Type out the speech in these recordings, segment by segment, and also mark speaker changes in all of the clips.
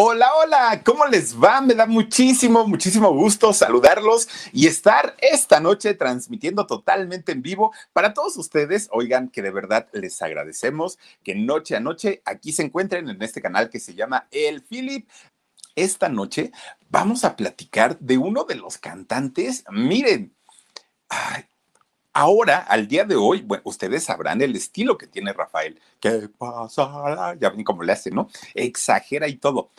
Speaker 1: Hola, hola, ¿cómo les va? Me da muchísimo, muchísimo gusto saludarlos y estar esta noche transmitiendo totalmente en vivo para todos ustedes. Oigan, que de verdad les agradecemos que noche a noche aquí se encuentren en este canal que se llama El Philip. Esta noche vamos a platicar de uno de los cantantes. Miren, Ahora, al día de hoy, bueno, ustedes sabrán el estilo que tiene Rafael. ¿Qué pasará? Ya ven cómo le hace, ¿no? Exagera y todo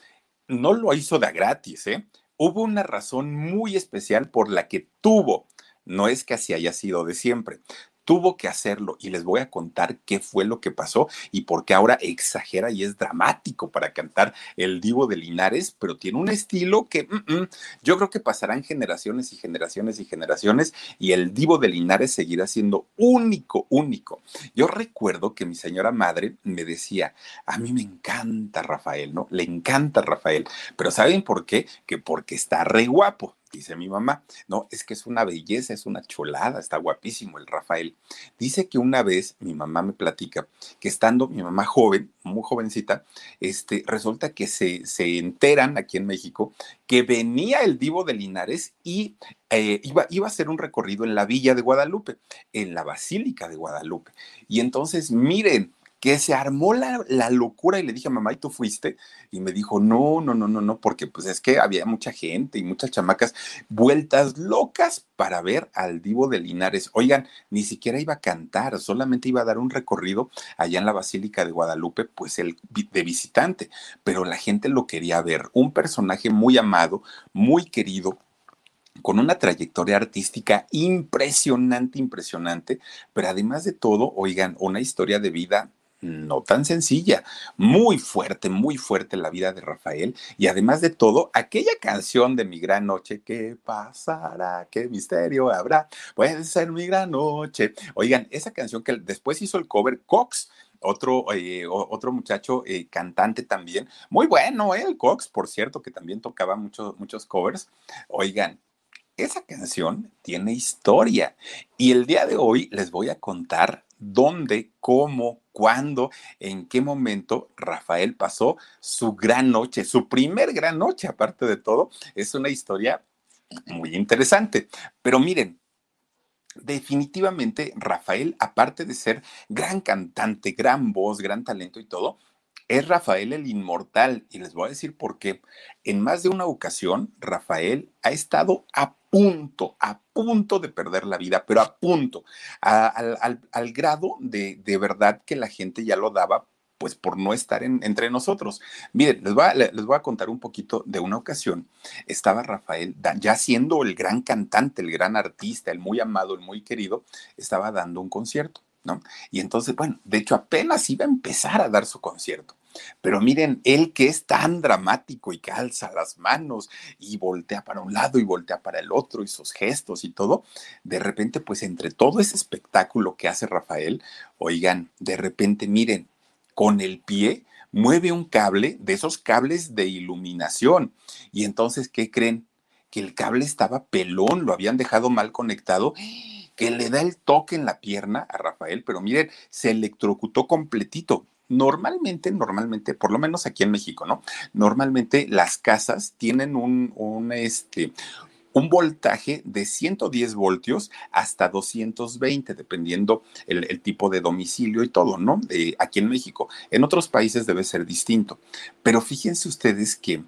Speaker 1: no lo hizo de gratis, ¿eh? Hubo una razón muy especial por la que tuvo, no es que así haya sido de siempre, tuvo que hacerlo y les voy a contar qué fue lo que pasó y por qué ahora exagera y es dramático para cantar el divo de Linares, pero tiene un estilo que mm, mm, yo creo que pasarán generaciones y generaciones y generaciones y el divo de Linares seguirá siendo único, único. Yo recuerdo que mi señora madre me decía, a mí me encanta Rafael, ¿no? Le encanta Rafael, pero ¿saben por qué? Que porque está re guapo dice mi mamá. No, es que es una belleza, es una cholada, está guapísimo el Rafael. Dice que una vez mi mamá me platica que estando mi mamá joven, muy jovencita, este, resulta que se, se enteran aquí en México que venía el divo de Linares y eh, iba, iba a hacer un recorrido en la villa de Guadalupe, en la Basílica de Guadalupe. Y entonces, miren, que se armó la, locura y le dije, mamá, ¿y tú fuiste? Y me dijo, no, no, no, no, no, porque pues es que había mucha gente y muchas chamacas vueltas locas para ver al divo de Linares. Oigan, ni siquiera iba a cantar, solamente iba a dar un recorrido allá en la Basílica de Guadalupe, pues el de visitante, pero la gente lo quería ver, un personaje muy amado, muy querido, con una trayectoria artística impresionante, impresionante, pero además de todo, oigan, una historia de vida no tan sencilla, muy fuerte, muy fuerte la vida de Rafael y además de todo, aquella canción de Mi Gran Noche, ¿qué pasará? ¿Qué misterio habrá? Puede ser mi gran noche. Oigan, esa canción que después hizo el cover Cox, otro, eh, otro muchacho eh, cantante también, muy bueno, ¿eh? el Cox, por cierto, que también tocaba muchos, muchos covers. Oigan, esa canción tiene historia y el día de hoy les voy a contar dónde, cómo, cuándo, en qué momento Rafael pasó su gran noche, su primer gran noche, aparte de todo. Es una historia muy interesante. Pero miren, definitivamente Rafael, aparte de ser gran cantante, gran voz, gran talento y todo, es Rafael el inmortal. Y les voy a decir por qué. En más de una ocasión, Rafael ha estado a punto, a punto de perder la vida, pero a punto, al, grado de, de verdad que la gente ya lo daba pues por no estar entre nosotros. Miren, les voy, a, les voy a contar un poquito de una ocasión. Estaba Rafael, ya siendo el gran cantante, el gran artista, el muy amado, el muy querido, estaba dando un concierto, ¿no? Y entonces, bueno, de hecho apenas iba a empezar a dar su concierto. Pero miren, él que es tan dramático y que alza las manos y voltea para un lado y voltea para el otro y sus gestos y todo, de repente, pues entre todo ese espectáculo que hace Rafael, oigan, de repente, miren, con el pie mueve un cable de esos cables de iluminación. Y entonces, ¿qué creen? Que el cable estaba pelón, lo habían dejado mal conectado que le da el toque en la pierna a Rafael, pero miren, se electrocutó completito normalmente, normalmente, por lo menos aquí en México, ¿no? Normalmente las casas tienen un, un este, un voltaje de 110 voltios hasta 220, dependiendo el, tipo de domicilio y todo, ¿no? aquí en México. En otros países debe ser distinto. Pero fíjense ustedes que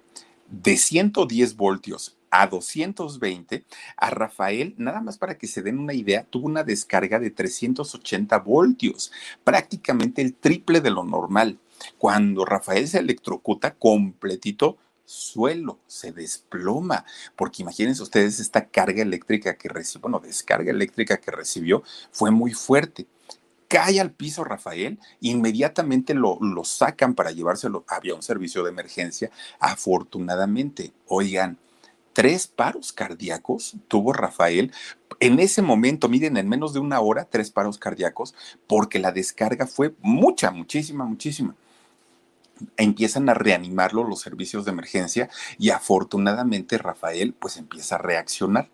Speaker 1: de 110 voltios a 220, a Rafael, nada más para que se den una idea, tuvo una descarga de 380 voltios, prácticamente el triple de lo normal. Cuando Rafael se electrocuta completito, suelo, se desploma, porque imagínense ustedes esta carga eléctrica que recibió, bueno, descarga eléctrica que recibió fue muy fuerte. Cae al piso Rafael, inmediatamente lo, lo sacan para llevárselo, había un servicio de emergencia, afortunadamente, oigan, tres paros cardíacos tuvo Rafael. En ese momento, miren, en menos de una hora, tres paros cardíacos, porque la descarga fue mucha, muchísima, muchísima empiezan a reanimarlo los servicios de emergencia y afortunadamente Rafael pues empieza a reaccionar.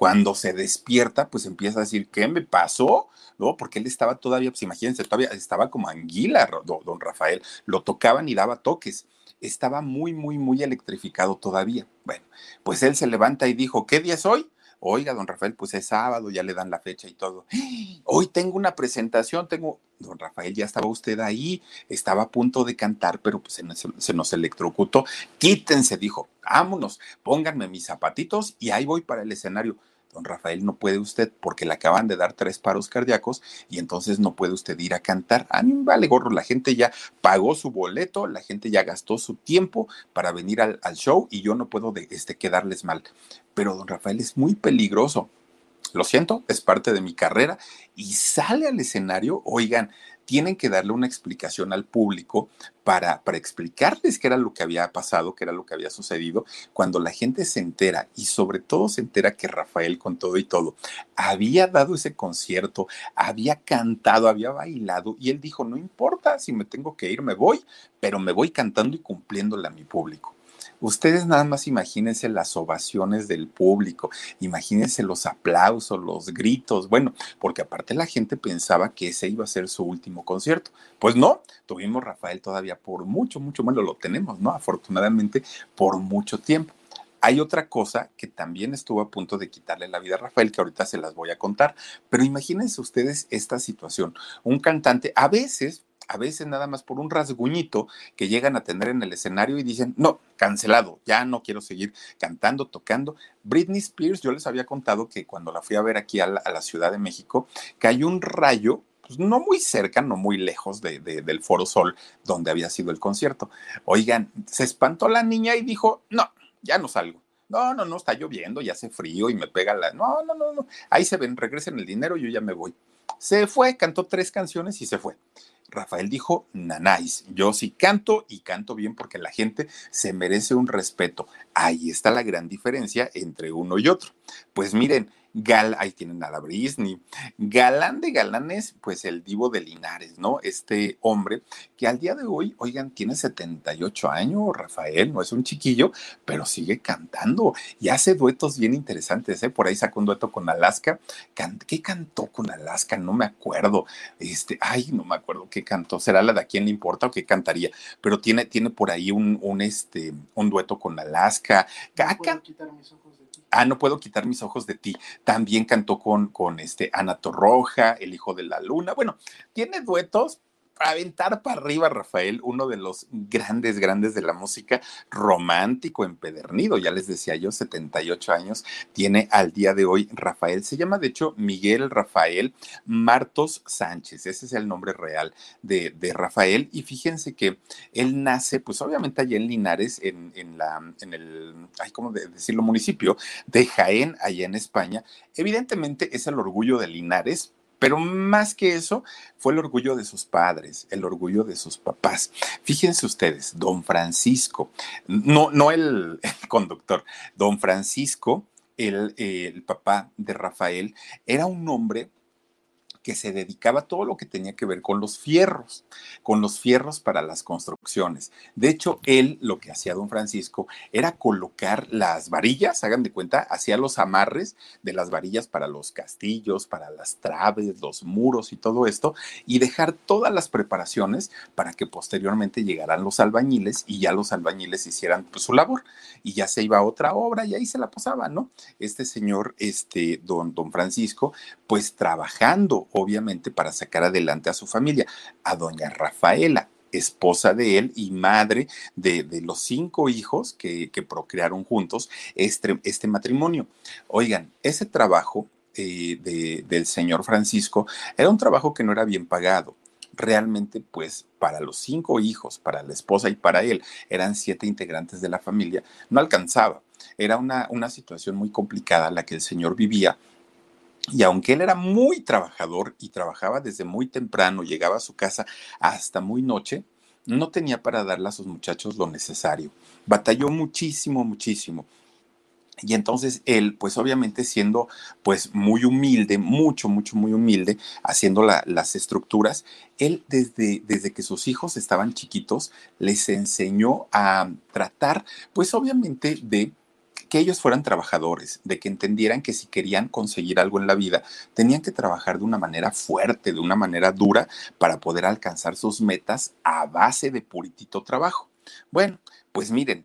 Speaker 1: Cuando se despierta, pues empieza a decir, ¿qué me pasó? ¿No? Porque él estaba todavía, pues imagínense, todavía estaba como anguila, don Rafael, lo tocaban y daba toques. Estaba muy, muy, muy electrificado todavía. Bueno, pues él se levanta y dijo, ¿qué día es hoy? Oiga, don Rafael, pues es sábado, ya le dan la fecha y todo. Hoy tengo una presentación, tengo, don Rafael, ya estaba usted ahí, estaba a punto de cantar, pero pues se se nos electrocutó. Quítense, dijo, vámonos, pónganme mis zapatitos y ahí voy para el escenario don Rafael, no puede usted porque le acaban de dar tres paros cardíacos y entonces no puede usted ir a cantar. A mí me vale gorro, la gente ya pagó su boleto, la gente ya gastó su tiempo para venir al, show y yo no puedo de, este, quedarles mal. Pero don Rafael es muy peligroso. Lo siento, es parte de mi carrera y sale al escenario, oigan, tienen que darle una explicación al público para, para explicarles qué era lo que había pasado, qué era lo que había sucedido, cuando la gente se entera y sobre todo se entera que Rafael con todo y todo había dado ese concierto, había cantado, había bailado y él dijo, no importa, si me tengo que ir, me voy, pero me voy cantando y cumpliéndole a mi público. Ustedes nada más imagínense las ovaciones del público, imagínense los aplausos, los gritos, bueno, porque aparte la gente pensaba que ese iba a ser su último concierto. Pues no, tuvimos Rafael todavía por mucho, mucho, bueno, lo tenemos, ¿no? Afortunadamente por mucho tiempo. Hay otra cosa que también estuvo a punto de quitarle la vida a Rafael, que ahorita se las voy a contar, pero imagínense ustedes esta situación. Un cantante, a veces, a veces nada más por un rasguñito que llegan a tener en el escenario y dicen, no, cancelado, ya no quiero seguir cantando, tocando. Britney Spears, yo les había contado que cuando la fui a ver aquí a la, Ciudad de México, cayó un rayo pues, no muy cerca, no muy lejos de, del Foro Sol, donde había sido el concierto. Oigan, se espantó la niña y dijo, no, ya no salgo. No, no, no, está lloviendo, ya hace frío y me pega la... No, no, no, no. Ahí se ven, regresen el dinero, yo ya me voy. Se fue, cantó tres canciones y se fue. Rafael dijo, nanáis, yo sí canto y canto bien porque la gente se merece un respeto. Ahí está la gran diferencia entre uno y otro. Pues miren, Gal, ahí tienen a la Brisney. Galán de galanes, pues el divo de Linares, ¿no? Este hombre que al día de hoy, oigan, tiene 78 años, Rafael, no es un chiquillo, pero sigue cantando y hace duetos bien interesantes, ¿eh? Por ahí sacó un dueto con Alaska. ¿Qué cantó con Alaska? No me acuerdo. Este, ay, no me acuerdo qué cantó. ¿Será la de a quién le importa o qué cantaría? Pero tiene, tiene por ahí un, un, este, un dueto con Alaska. Ah, no puedo quitar mis ojos de ti. También cantó con, con este Ana Torroja, El Hijo de la Luna. Bueno, tiene duetos, aventar para arriba, Rafael, uno de los grandes, grandes de la música, romántico, empedernido, ya les decía yo, 78 años, tiene al día de hoy Rafael. Se llama, de hecho, Miguel Rafael Martos Sánchez, ese es el nombre real de, Rafael. Y fíjense que él nace, pues obviamente allá en Linares, en, en la, en el, ay, ¿cómo decirlo? Municipio de Jaén, allá en España. Evidentemente es el orgullo de Linares, pero más que eso, fue el orgullo de sus padres, el orgullo de sus papás. Fíjense ustedes, don Francisco, no, no el, conductor, don Francisco, el, el papá de Rafael, era un hombre que se dedicaba a todo lo que tenía que ver con los fierros, con los fierros para las construcciones. De hecho, él lo que hacía don Francisco era colocar las varillas, hagan de cuenta, hacía los amarres de las varillas para los castillos, para las traves, los muros y todo esto, y dejar todas las preparaciones para que posteriormente llegaran los albañiles y ya los albañiles hicieran pues, su labor y ya se iba a otra obra y ahí se la pasaba, ¿no? Este señor, este don, don Francisco, pues trabajando obviamente para sacar adelante a su familia, a doña Rafaela, esposa de él y madre de, los cinco hijos que, procrearon juntos este, este, matrimonio. Oigan, ese trabajo eh, del señor Francisco era un trabajo que no era bien pagado. realmente pues para los cinco hijos, para la esposa y para él, eran siete integrantes de la familia, no alcanzaba. Era una, una situación muy complicada la que el señor vivía. Y aunque él era muy trabajador y trabajaba desde muy temprano, llegaba a su casa hasta muy noche, no tenía para darle a sus muchachos lo necesario. Batalló muchísimo, muchísimo. Y entonces él, pues obviamente siendo pues muy humilde, mucho, mucho, muy humilde, haciendo las estructuras, él desde, desde que sus hijos estaban chiquitos, les enseñó a tratar, pues obviamente de que ellos fueran trabajadores, de que entendieran que si querían conseguir algo en la vida, tenían que trabajar de una manera fuerte, de una manera dura, para poder alcanzar sus metas a base de puritito trabajo. Bueno, pues miren,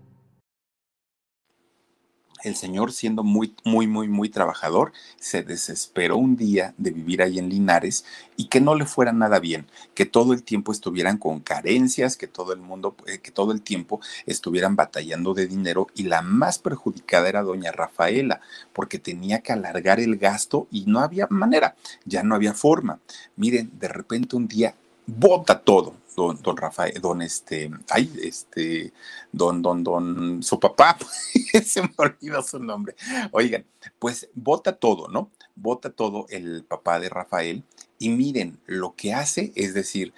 Speaker 1: el señor siendo muy, muy, muy, muy trabajador, se desesperó un día de vivir ahí en Linares y que no le fuera nada bien, que todo el tiempo estuvieran con carencias, que todo el mundo, eh, que todo el tiempo estuvieran batallando de dinero y la más perjudicada era doña Rafaela, porque tenía que alargar el gasto y no había manera, ya no había forma. Miren, de repente un día bota todo, don, don Rafael, don este, ay, este, don, don, don, su papá, se me olvidó su nombre. Oigan, pues vota todo, ¿no? Vota todo el papá de Rafael y miren, lo que hace es decir,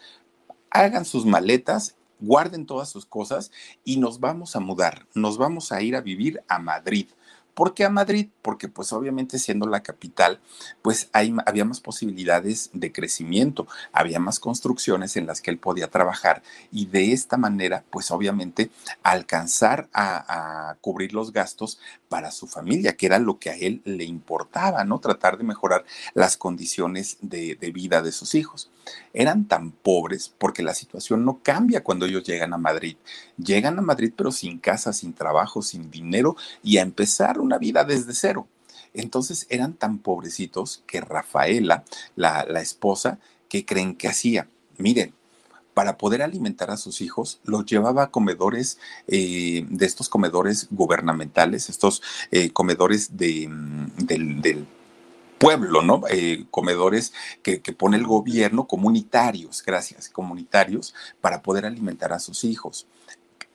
Speaker 1: hagan sus maletas guarden todas sus cosas y nos vamos a mudar, nos vamos a ir a vivir a Madrid. ¿Por qué a Madrid? Porque pues obviamente siendo la capital, pues hay, había más posibilidades de crecimiento, había más construcciones en las que él podía trabajar y de esta manera pues obviamente alcanzar a, cubrir los gastos para su familia, que era lo que a él le importaba, ¿no? Tratar de mejorar las condiciones de, vida de sus hijos. Eran tan pobres porque la situación no cambia cuando ellos llegan a Madrid. Llegan a Madrid pero sin casa, sin trabajo, sin dinero y a empezar una vida desde cero. Entonces eran tan pobrecitos que Rafaela, la, esposa, ¿qué creen que hacía? Miren, para poder alimentar a sus hijos, los llevaba a comedores, eh, de estos comedores gubernamentales, estos eh, comedores de, mm, del, pueblo, ¿no? Eh, comedores que, que, pone el gobierno comunitarios, gracias, comunitarios, para poder alimentar a sus hijos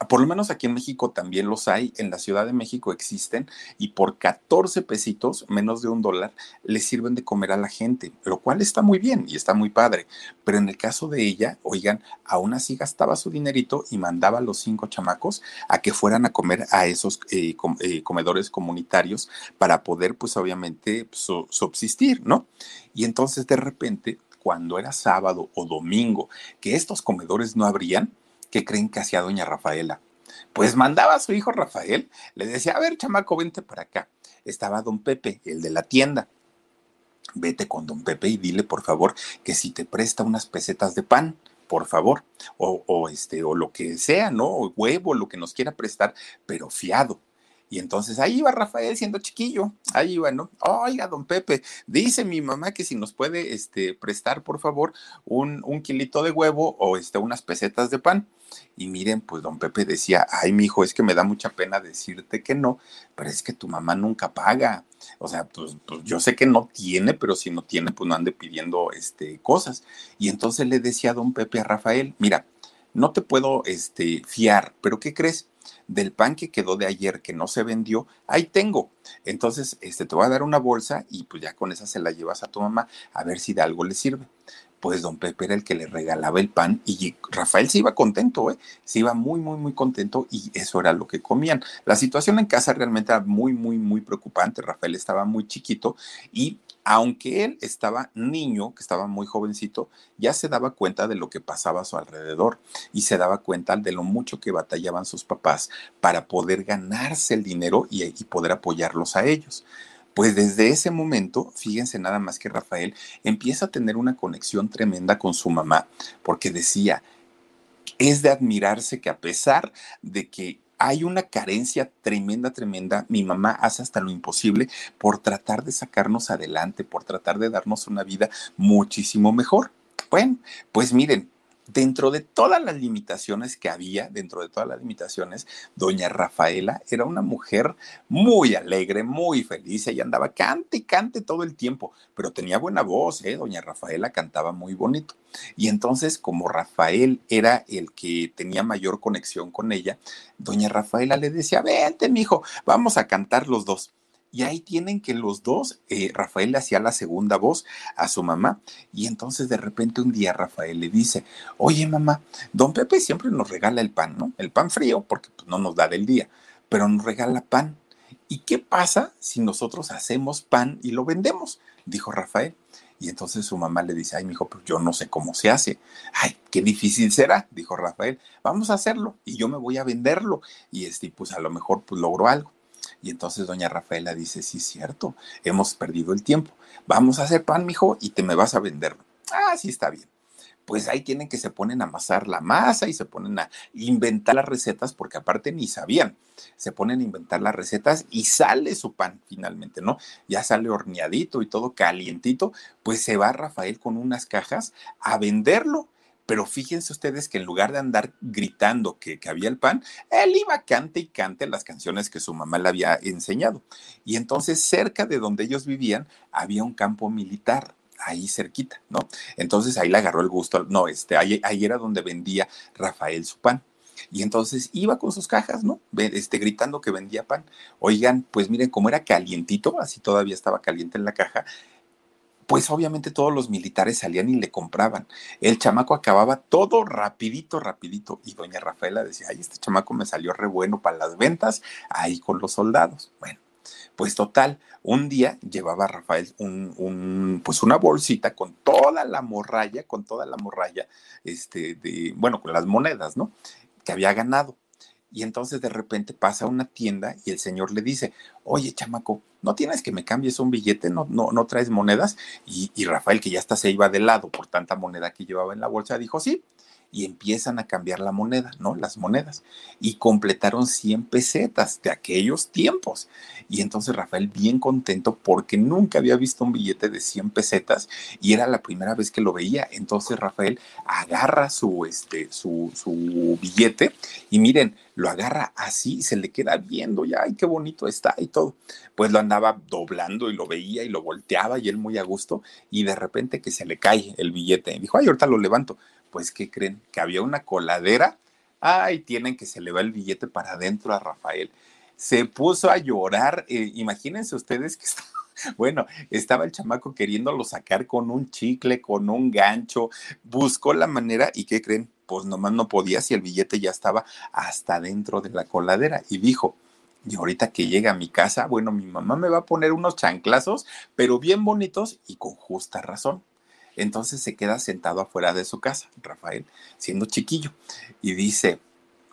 Speaker 1: por lo menos aquí en México también los hay, en la Ciudad de México existen y por 14 pesitos, menos de un dólar, le sirven de comer a la gente, lo cual está muy bien y está muy padre. Pero en el caso de ella, oigan, aún así gastaba su dinerito y mandaba a los cinco chamacos a que fueran a comer a esos eh, eh, comedores comunitarios para poder, pues obviamente, subsistir, ¿no? Y entonces de repente, cuando era sábado o domingo, que estos comedores no abrían, ¿qué creen que hacía doña Rafaela? Pues mandaba a su hijo Rafael, le decía, a ver, chamaco, vente para acá. Estaba don Pepe, el de la tienda. Vete con don Pepe y dile, por favor, que si te presta unas pesetas de pan, por favor, o, o este, o lo que sea, ¿no? O huevo, lo que nos quiera prestar, pero fiado. Y entonces ahí iba Rafael siendo chiquillo, ahí iba, ¿no? Oiga, don Pepe, dice mi mamá que si nos puede este, prestar, por favor, un, un kilito de huevo o este, unas pesetas de pan. Y miren, pues don Pepe decía, ay, mi hijo, es que me da mucha pena decirte que no, pero es que tu mamá nunca paga. O sea, pues, pues, yo sé que no tiene, pero si no tiene, pues no ande pidiendo este, cosas. Y entonces le decía a don Pepe a Rafael, mira, no te puedo este, fiar, pero ¿qué crees? Del pan que quedó de ayer que no se vendió, ahí tengo. Entonces, este, te voy a dar una bolsa y pues ya con esa se la llevas a tu mamá a ver si de algo le sirve pues don Pepe era el que le regalaba el pan y Rafael se iba contento, ¿eh? se iba muy, muy, muy contento y eso era lo que comían. La situación en casa realmente era muy, muy, muy preocupante. Rafael estaba muy chiquito y aunque él estaba niño, que estaba muy jovencito, ya se daba cuenta de lo que pasaba a su alrededor y se daba cuenta de lo mucho que batallaban sus papás para poder ganarse el dinero y, y poder apoyarlos a ellos Pues desde ese momento, fíjense nada más que Rafael empieza a tener una conexión tremenda con su mamá, porque decía, es de admirarse que a pesar de que hay una carencia tremenda, tremenda. Mi mamá hace hasta lo imposible por tratar de sacarnos adelante, por tratar de darnos una vida muchísimo mejor. Bueno, pues miren, dentro de todas las limitaciones que había, dentro de todas las limitaciones, doña Rafaela era una mujer muy alegre, muy feliz, ella andaba cante y cante todo el tiempo, pero tenía buena voz, ¿eh? doña Rafaela cantaba muy bonito. Y entonces, como Rafael era el que tenía mayor conexión con ella, doña Rafaela le decía, vente, mijo, vamos a cantar los dos. Y ahí tienen que los dos, eh, Rafael le hacía la segunda voz a su mamá. Y entonces de repente un día Rafael le dice, oye mamá, don Pepe siempre nos regala el pan, ¿no? El pan frío, porque pues, no nos da del día, pero nos regala pan. ¿Y qué pasa si nosotros hacemos pan y lo vendemos? Dijo Rafael. Y entonces su mamá le dice, ay, mi hijo, pues yo no sé cómo se hace. Ay, qué difícil será, dijo Rafael. Vamos a hacerlo y yo me voy a venderlo. Y este, pues a lo mejor pues logro algo. Y entonces doña Rafaela dice, sí, cierto, hemos perdido el tiempo. Vamos a hacer pan, mijo, y te me vas a venderlo. Ah, sí, está bien. Pues ahí tienen que se ponen a amasar la masa y se ponen a inventar las recetas, porque aparte ni sabían. Se ponen a inventar las recetas y sale su pan finalmente, ¿no? Ya sale horneadito y todo calientito. Pues se va Rafael con unas cajas a venderlo pero fíjense ustedes que en lugar de andar gritando que, había el pan, él iba cante y cante las canciones que su mamá le había enseñado. Y entonces cerca de donde ellos vivían había un campo militar ahí cerquita, ¿no? Entonces ahí le agarró el gusto, no, este, ahí, ahí era donde vendía Rafael su pan. Y entonces iba con sus cajas, ¿no? Este, gritando que vendía pan. Oigan, pues miren, como era calientito, así todavía estaba caliente en la caja, pues obviamente todos los militares salían y le compraban. El chamaco acababa todo rapidito, rapidito. Y doña Rafaela decía, ay, este chamaco me salió re bueno para las ventas, ahí con los soldados. Bueno, pues total, un día llevaba Rafael un, pues una bolsita con toda la morralla, con toda la morralla, este, de, bueno, con las monedas, ¿no? Que había ganado. Y entonces de repente pasa a una tienda y el señor le dice, oye, chamaco, no tienes que me cambies un billete, no, no, no traes monedas. Y, y Rafael, que ya hasta se iba de lado por tanta moneda que llevaba en la bolsa, dijo, sí, y empiezan a cambiar la moneda, ¿no? Las monedas. Y completaron 100 pesetas de aquellos tiempos. Y entonces Rafael bien contento porque nunca había visto un billete de 100 pesetas y era la primera vez que lo veía. Entonces Rafael agarra su, este, su, su billete y miren, lo agarra así, se le queda viendo, ya, ay, qué bonito está y todo. Pues lo andaba doblando y lo veía y lo volteaba y él muy a gusto y de repente que se le cae el billete. Y dijo, ay, ahorita lo levanto pues, ¿qué creen? Que había una coladera. Ay, tienen que se le va el billete para adentro a Rafael. Se puso a llorar. Eh, imagínense ustedes que bueno, estaba el chamaco queriéndolo sacar con un chicle, con un gancho. Buscó la manera y ¿qué creen? Pues nomás no podía si el billete ya estaba hasta dentro de la coladera. Y dijo, y ahorita que llega a mi casa, bueno, mi mamá me va a poner unos chanclazos, pero bien bonitos y con justa razón. Entonces se queda sentado afuera de su casa, Rafael, siendo chiquillo, y dice,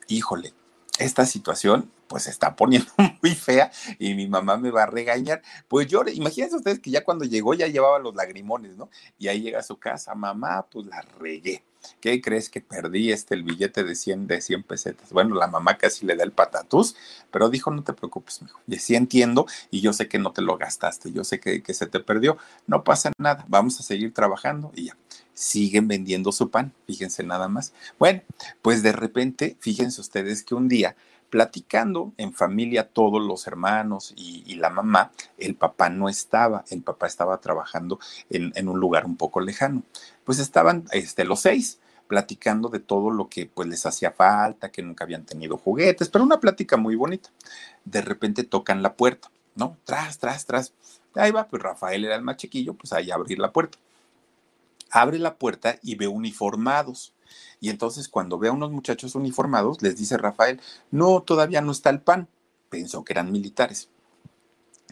Speaker 1: híjole, esta situación pues se está poniendo muy fea y mi mamá me va a regañar. Pues yo, imagínense ustedes que ya cuando llegó ya llevaba los lagrimones, ¿no? Y ahí llega a su casa, mamá, pues la regué. ¿Qué crees que perdí este el billete de 100 de 100 pesetas? Bueno, la mamá casi le da el patatús, pero dijo, no te preocupes, mijo. Y sí entiendo y yo sé que no te lo gastaste, yo sé que, que se te perdió, no pasa nada, vamos a seguir trabajando y ya. Siguen vendiendo su pan, fíjense nada más. Bueno, pues de repente, fíjense ustedes que un día platicando en familia todos los hermanos y, la mamá, el papá no estaba, el papá estaba trabajando en, un lugar un poco lejano. Pues estaban este, los seis platicando de todo lo que pues les hacía falta, que nunca habían tenido juguetes, pero una plática muy bonita. De repente tocan la puerta, ¿no? Tras, tras, tras. Ahí va, pues Rafael era el más chiquillo, pues ahí a abrir la puerta. Abre la puerta y ve uniformados y entonces cuando ve a unos muchachos uniformados, les dice Rafael, no, todavía no está el pan. Pensó que eran militares.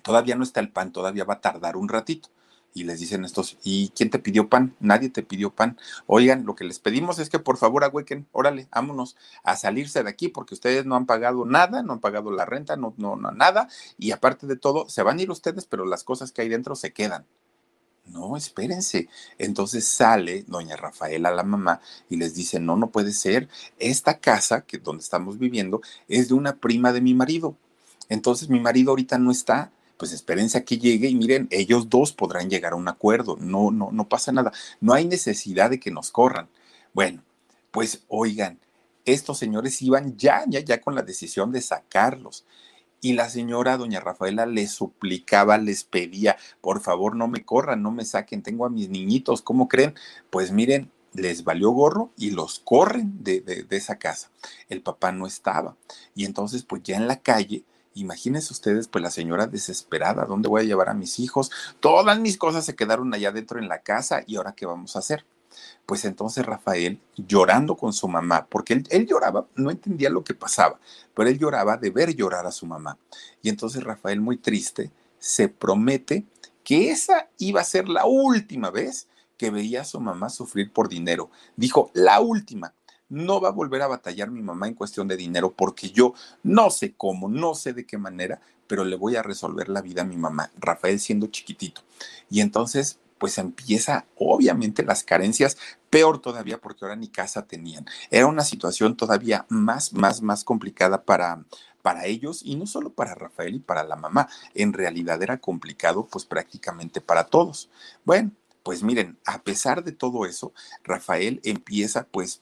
Speaker 1: Todavía no está el pan, todavía va a tardar un ratito. Y les dicen estos, ¿y quién te pidió pan? Nadie te pidió pan. Oigan, lo que les pedimos es que por favor ahuequen, órale, vámonos a salirse de aquí porque ustedes no han pagado nada, no han pagado la renta, no, no, no, nada. Y aparte de todo, se van a ir ustedes, pero las cosas que hay dentro se quedan. No, espérense. Entonces sale doña Rafaela, la mamá, y les dice, no, no puede ser. Esta casa que donde estamos viviendo es de una prima de mi marido. Entonces mi marido ahorita no está. Pues espérense a que llegue y miren, ellos dos podrán llegar a un acuerdo. No, no, no pasa nada. No hay necesidad de que nos corran. Bueno, pues oigan, estos señores iban ya, ya, ya con la decisión de sacarlos. Y la señora, doña Rafaela, les suplicaba, les pedía, por favor, no me corran, no me saquen, tengo a mis niñitos, ¿cómo creen? Pues miren, les valió gorro y los corren de, de, de esa casa. El papá no estaba. Y entonces, pues ya en la calle, Imagínense ustedes, pues la señora desesperada, ¿dónde voy a llevar a mis hijos? Todas mis cosas se quedaron allá dentro en la casa y ahora qué vamos a hacer. Pues entonces Rafael, llorando con su mamá, porque él, lloraba, no entendía lo que pasaba, pero él lloraba de ver llorar a su mamá. Y entonces Rafael, muy triste, se promete que esa iba a ser la última vez que veía a su mamá sufrir por dinero. Dijo, la última. No va a volver a batallar mi mamá en cuestión de dinero porque yo no sé cómo, no sé de qué manera, pero le voy a resolver la vida a mi mamá, Rafael siendo chiquitito. Y entonces pues empieza obviamente las carencias, peor todavía porque ahora ni casa tenían. Era una situación todavía más, más, más complicada para, para ellos y no solo para Rafael y para la mamá. En realidad era complicado pues prácticamente para todos. Bueno, pues miren, a pesar de todo eso, Rafael empieza pues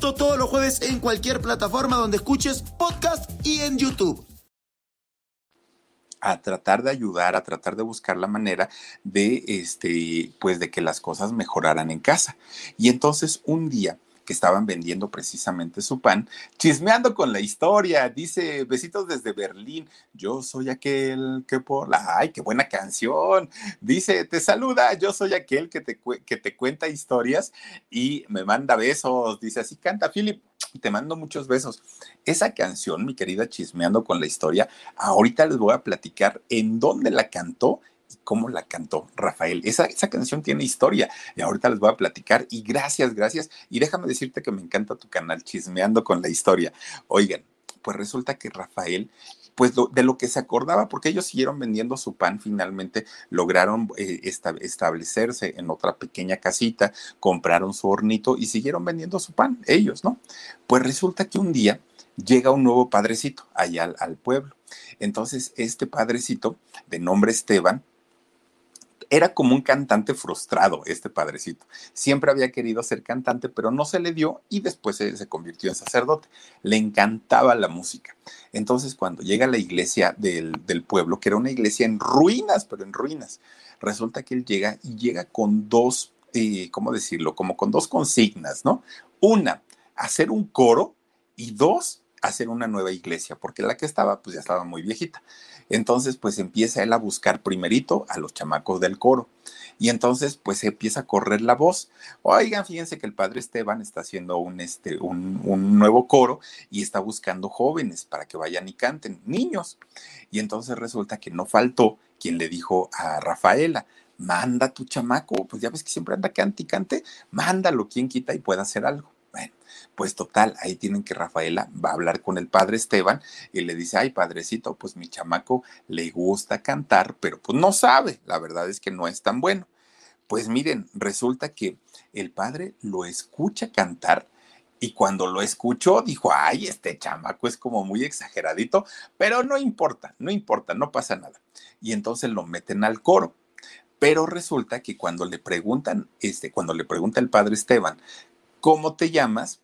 Speaker 2: Todos los jueves en cualquier plataforma donde escuches podcast y en YouTube
Speaker 1: a tratar de ayudar, a tratar de buscar la manera de, este, pues de que las cosas mejoraran en casa. Y entonces un día estaban vendiendo precisamente su pan, chismeando con la historia. Dice, besitos desde Berlín, yo soy aquel que por la... ¡Ay, qué buena canción! Dice, te saluda, yo soy aquel que te, que te cuenta historias y me manda besos. Dice, así canta Philip te mando muchos besos. Esa canción, mi querida Chismeando con la historia, ahorita les voy a platicar en dónde la cantó cómo la cantó Rafael. Esa, esa canción tiene historia y ahorita les voy a platicar y gracias, gracias. Y déjame decirte que me encanta tu canal, chismeando con la historia. Oigan, pues resulta que Rafael pues de lo que se acordaba, porque ellos siguieron vendiendo su pan, finalmente lograron eh, establecerse en otra pequeña casita, compraron su hornito y siguieron vendiendo su pan, ellos, ¿no? Pues resulta que un día llega un nuevo padrecito allá al pueblo. Entonces, este padrecito, de nombre Esteban, era como un cantante frustrado, este padrecito. Siempre había querido ser cantante, pero no se le dio y después se, convirtió en sacerdote. Le encantaba la música. Entonces, cuando llega a la iglesia del, pueblo, que era una iglesia en ruinas, pero en ruinas, resulta que él llega y llega con dos, eh, ¿cómo decirlo? Como con dos consignas, ¿no? Una, hacer un coro y dos, hacer una nueva iglesia, porque la que estaba, pues ya estaba muy viejita. Entonces, pues empieza él a buscar primerito a los chamacos del coro. Y entonces, pues empieza a correr la voz. Oigan, fíjense que el padre Esteban está haciendo un, este, un, un nuevo coro y está buscando jóvenes para que vayan y canten, niños. Y entonces resulta que no faltó quien le dijo a Rafaela, manda tu chamaco, pues ya ves que siempre anda cante y cante, mándalo, quien quita y pueda hacer algo. Pues total, ahí tienen que Rafaela va a hablar con el padre Esteban y le dice, ay, padrecito, pues mi chamaco le gusta cantar, pero pues no sabe, la verdad es que no es tan bueno. Pues miren, resulta que el padre lo escucha cantar y cuando lo escuchó dijo, ay, este chamaco es como muy exageradito, pero no importa, no importa, no pasa nada. Y entonces lo meten al coro. Pero resulta que cuando le preguntan, este, cuando le pregunta el padre Esteban, ¿cómo te llamas?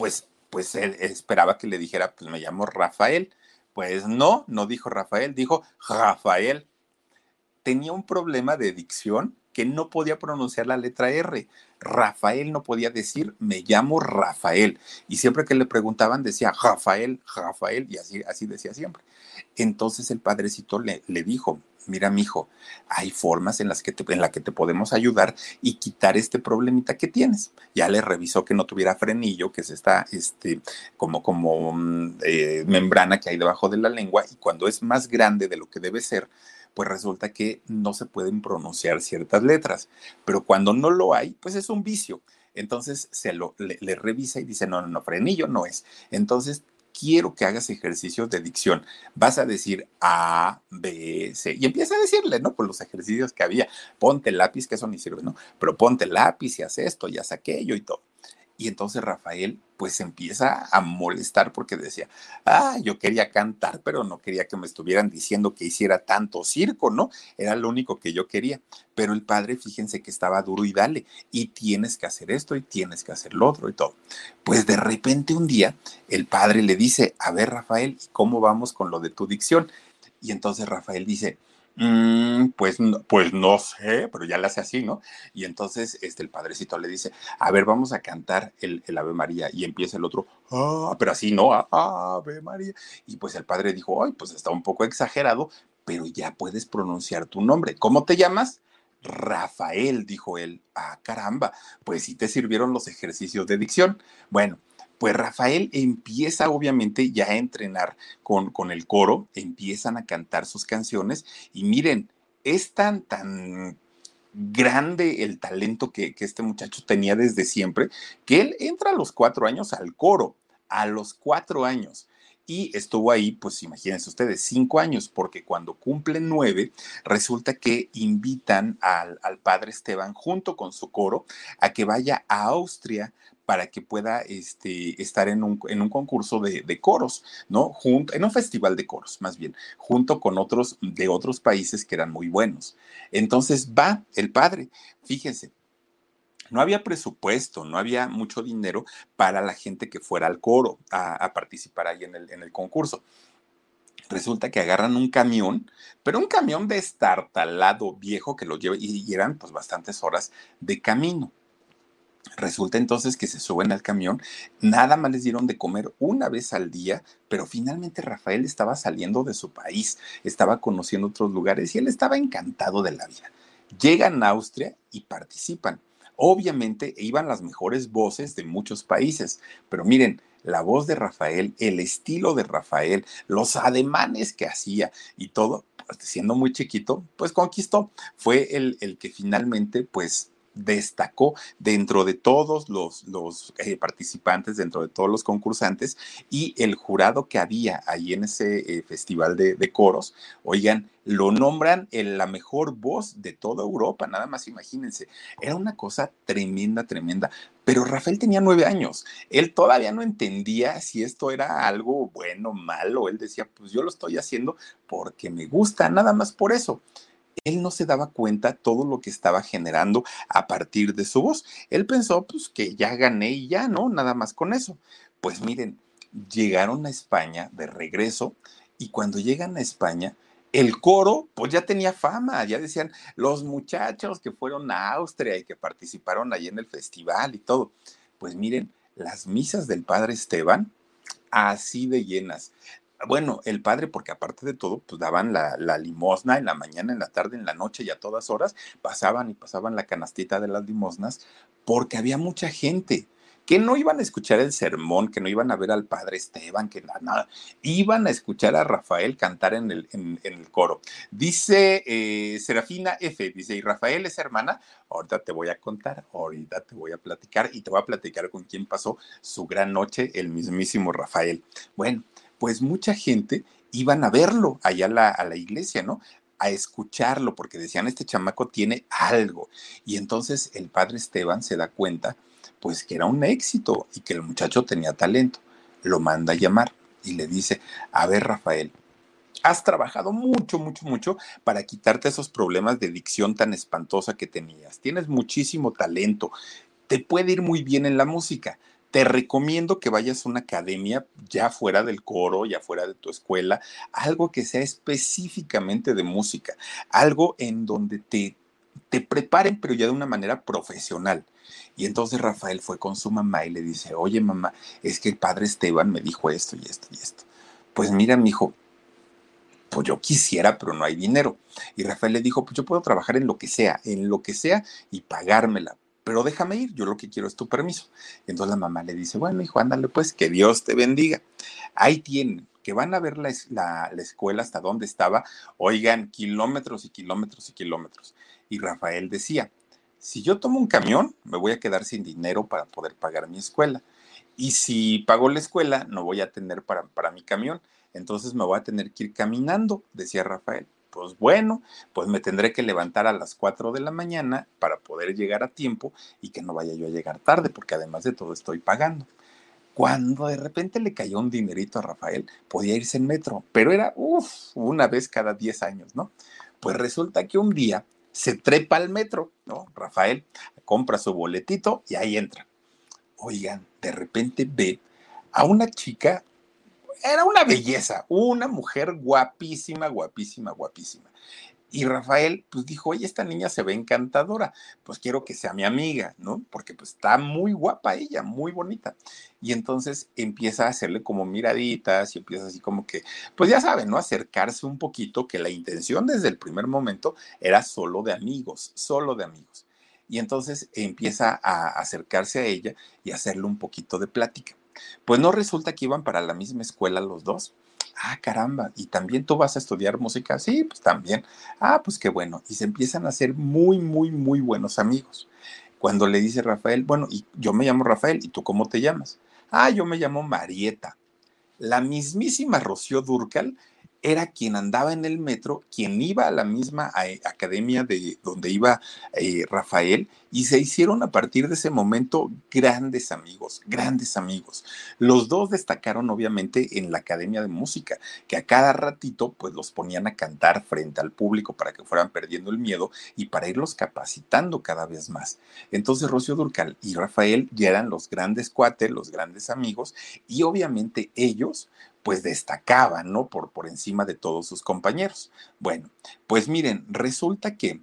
Speaker 1: Pues, pues él esperaba que le dijera, pues me llamo Rafael. Pues no, no dijo Rafael, dijo Rafael. Tenía un problema de dicción que no podía pronunciar la letra R. Rafael no podía decir, me llamo Rafael. Y siempre que le preguntaban decía, Rafael, Rafael, y así, decía siempre. Entonces el padrecito le dijo, mira, mijo, hay formas en las que te, en la que te podemos ayudar y quitar este problemita que tienes. Ya le revisó que no tuviera frenillo, que es esta, este, como, como mm, eh, membrana que hay debajo de la lengua, y cuando es más grande de lo que debe ser, pues resulta que no se pueden pronunciar ciertas letras. Pero cuando no lo hay, pues es un vicio. Entonces se lo le, le, revisa y dice, no, no, no, frenillo no es. Entonces quiero que hagas ejercicios de dicción. Vas a decir A, B, C. Y empieza a decirle, ¿no? Por los ejercicios que había. Ponte lápiz, que eso ni sirve, ¿no? Pero ponte lápiz y haz esto y haz aquello y todo. Y entonces Rafael pues empieza a molestar porque decía, ah, yo quería cantar, pero no quería que me estuvieran diciendo que hiciera tanto circo, ¿no? Era lo único que yo quería. Pero el padre, fíjense que estaba duro y dale, y tienes que hacer esto y tienes que hacer lo otro y todo. Pues de repente un día el padre le dice, a ver Rafael, ¿cómo vamos con lo de tu dicción? Y entonces Rafael dice, Mm, pues, pues no sé, pero ya le hace así, ¿no? Y entonces este, el padrecito le dice, a ver, vamos a cantar el, Ave María. Y empieza el otro, ah, pero así, ¿no? Ave María. Y pues el padre dijo, ay, pues está un poco exagerado, pero ya puedes pronunciar tu nombre. ¿Cómo te llamas? Rafael, dijo él. Ah, caramba, pues sí te sirvieron los ejercicios de dicción. Bueno, pues Rafael empieza obviamente ya a entrenar con, con el coro, empiezan a cantar sus canciones y miren, es tan, tan grande el talento que, que, este muchacho tenía desde siempre, que él entra a los cuatro años al coro, a los cuatro años. Y estuvo ahí, pues imagínense ustedes, cinco años, porque cuando cumple nueve, resulta que invitan al, al padre Esteban junto con su coro a que vaya a Austria para que pueda este, estar en un, concurso de, coros, ¿no? Junto, en un festival de coros, más bien, junto con otros de otros países que eran muy buenos. Entonces va el padre, fíjense, no había presupuesto, no había mucho dinero para la gente que fuera al coro a, participar ahí en el, concurso resulta que agarran un camión, pero un camión de estartalado viejo que lo lleva y eran pues bastantes horas de camino. Resulta entonces que se suben al camión, nada más les dieron de comer una vez al día, pero finalmente Rafael estaba saliendo de su país, estaba conociendo otros lugares y él estaba encantado de la vida. Llegan a Austria y participan. Obviamente iban las mejores voces de muchos países, pero miren, la voz de Rafael, el estilo de Rafael, los ademanes que hacía y todo, pues, siendo muy chiquito, pues conquistó. Fue el, el que finalmente, pues destacó dentro de todos los, eh, participantes, dentro de todos los concursantes y el jurado que había ahí en ese eh, festival de, de, coros, oigan, lo nombran en la mejor voz de toda Europa, nada más imagínense. Era una cosa tremenda, tremenda. Pero Rafael tenía nueve años. Él todavía no entendía si esto era algo bueno, malo. Él decía, pues yo lo estoy haciendo porque me gusta, nada más por eso él no se daba cuenta todo lo que estaba generando a partir de su voz. Él pensó, pues, que ya gané y ya, ¿no? Nada más con eso. Pues miren, llegaron a España de regreso y cuando llegan a España, el coro, pues ya tenía fama, ya decían los muchachos que fueron a Austria y que participaron ahí en el festival y todo. Pues miren, las misas del padre Esteban, así de llenas bueno, el padre, porque aparte de todo, pues daban la, limosna en la mañana, en la tarde, en la noche y a todas horas, pasaban y pasaban la canastita de las limosnas, porque había mucha gente que no iban a escuchar el sermón, que no iban a ver al padre Esteban, que nada, iban a escuchar a Rafael cantar en el, en, en el coro. Dice eh, Serafina F, dice, ¿y Rafael es hermana? Ahorita te voy a contar, ahorita te voy a platicar y te voy a platicar con quién pasó su gran noche, el mismísimo Rafael. Bueno, pues mucha gente iban a verlo allá a la, a la iglesia, ¿no? a escucharlo, porque decían, este chamaco tiene algo. Y entonces el padre Esteban se da cuenta, pues que era un éxito y que el muchacho tenía talento. Lo manda a llamar y le dice, a ver Rafael, has trabajado mucho, mucho, mucho para quitarte esos problemas de dicción tan espantosa que tenías. Tienes muchísimo talento, te puede ir muy bien en la música te recomiendo que vayas a una academia ya fuera del coro, ya fuera de tu escuela, algo que sea específicamente de música, algo en donde te te preparen, pero ya de una manera profesional. Y entonces Rafael fue con su mamá y le dice, oye mamá, es que el padre Esteban me dijo esto y esto y esto. Pues mira, mi hijo, pues yo quisiera, pero no hay dinero. Y Rafael le dijo, pues yo puedo trabajar en lo que sea, en lo que sea y pagármela, pero déjame ir, yo lo que quiero es tu permiso. Entonces la mamá le dice, bueno, hijo, ándale pues, que Dios te bendiga. Ahí tienen, que van a ver la, la, la escuela hasta donde estaba, oigan, kilómetros y kilómetros y kilómetros. Y Rafael decía, si yo tomo un camión, me voy a quedar sin dinero para poder pagar mi escuela. Y si pago la escuela, no voy a tener para, para mi camión. Entonces me voy a tener que ir caminando, decía Rafael. Pues bueno, pues me tendré que levantar a las 4 de la mañana para poder llegar a tiempo y que no vaya yo a llegar tarde, porque además de todo estoy pagando. Cuando de repente le cayó un dinerito a Rafael, podía irse en metro, pero era, uff, una vez cada 10 años, ¿no? Pues resulta que un día se trepa al metro, ¿no? Rafael compra su boletito y ahí entra. Oigan, de repente ve a una chica, era una belleza, una mujer guapísima, guapísima, guapísima. Y Rafael, pues dijo, oye, esta niña se ve encantadora, pues quiero que sea mi amiga, ¿no? Porque pues está muy guapa ella, muy bonita. Y entonces empieza a hacerle como miraditas y empieza así como que, pues ya saben, ¿no? Acercarse un poquito, que la intención desde el primer momento era solo de amigos, solo de amigos. Y entonces empieza a acercarse a ella y hacerle un poquito de plática. Pues no resulta que iban para la misma escuela los dos Ah, caramba, ¿y también tú vas a estudiar música? Sí, pues también. Ah, pues qué bueno. Y se empiezan a hacer muy, muy, muy buenos amigos. Cuando le dice Rafael, bueno, y yo me llamo Rafael, ¿y tú cómo te llamas? Ah, yo me llamo Marieta. La mismísima Rocío Durcal era quien andaba en el metro, quien iba a la misma academia de donde iba eh, Rafael, y se hicieron a partir de ese momento grandes amigos, grandes amigos. Los dos destacaron obviamente en la academia de música, que a cada ratito pues los ponían a cantar frente al público para que fueran perdiendo el miedo y para irlos capacitando cada vez más. Entonces Rocío Durcal y Rafael ya eran los grandes cuates, los grandes amigos, y obviamente ellos pues destacaban, ¿no? Por, por encima de todos sus compañeros. Bueno, pues miren, resulta que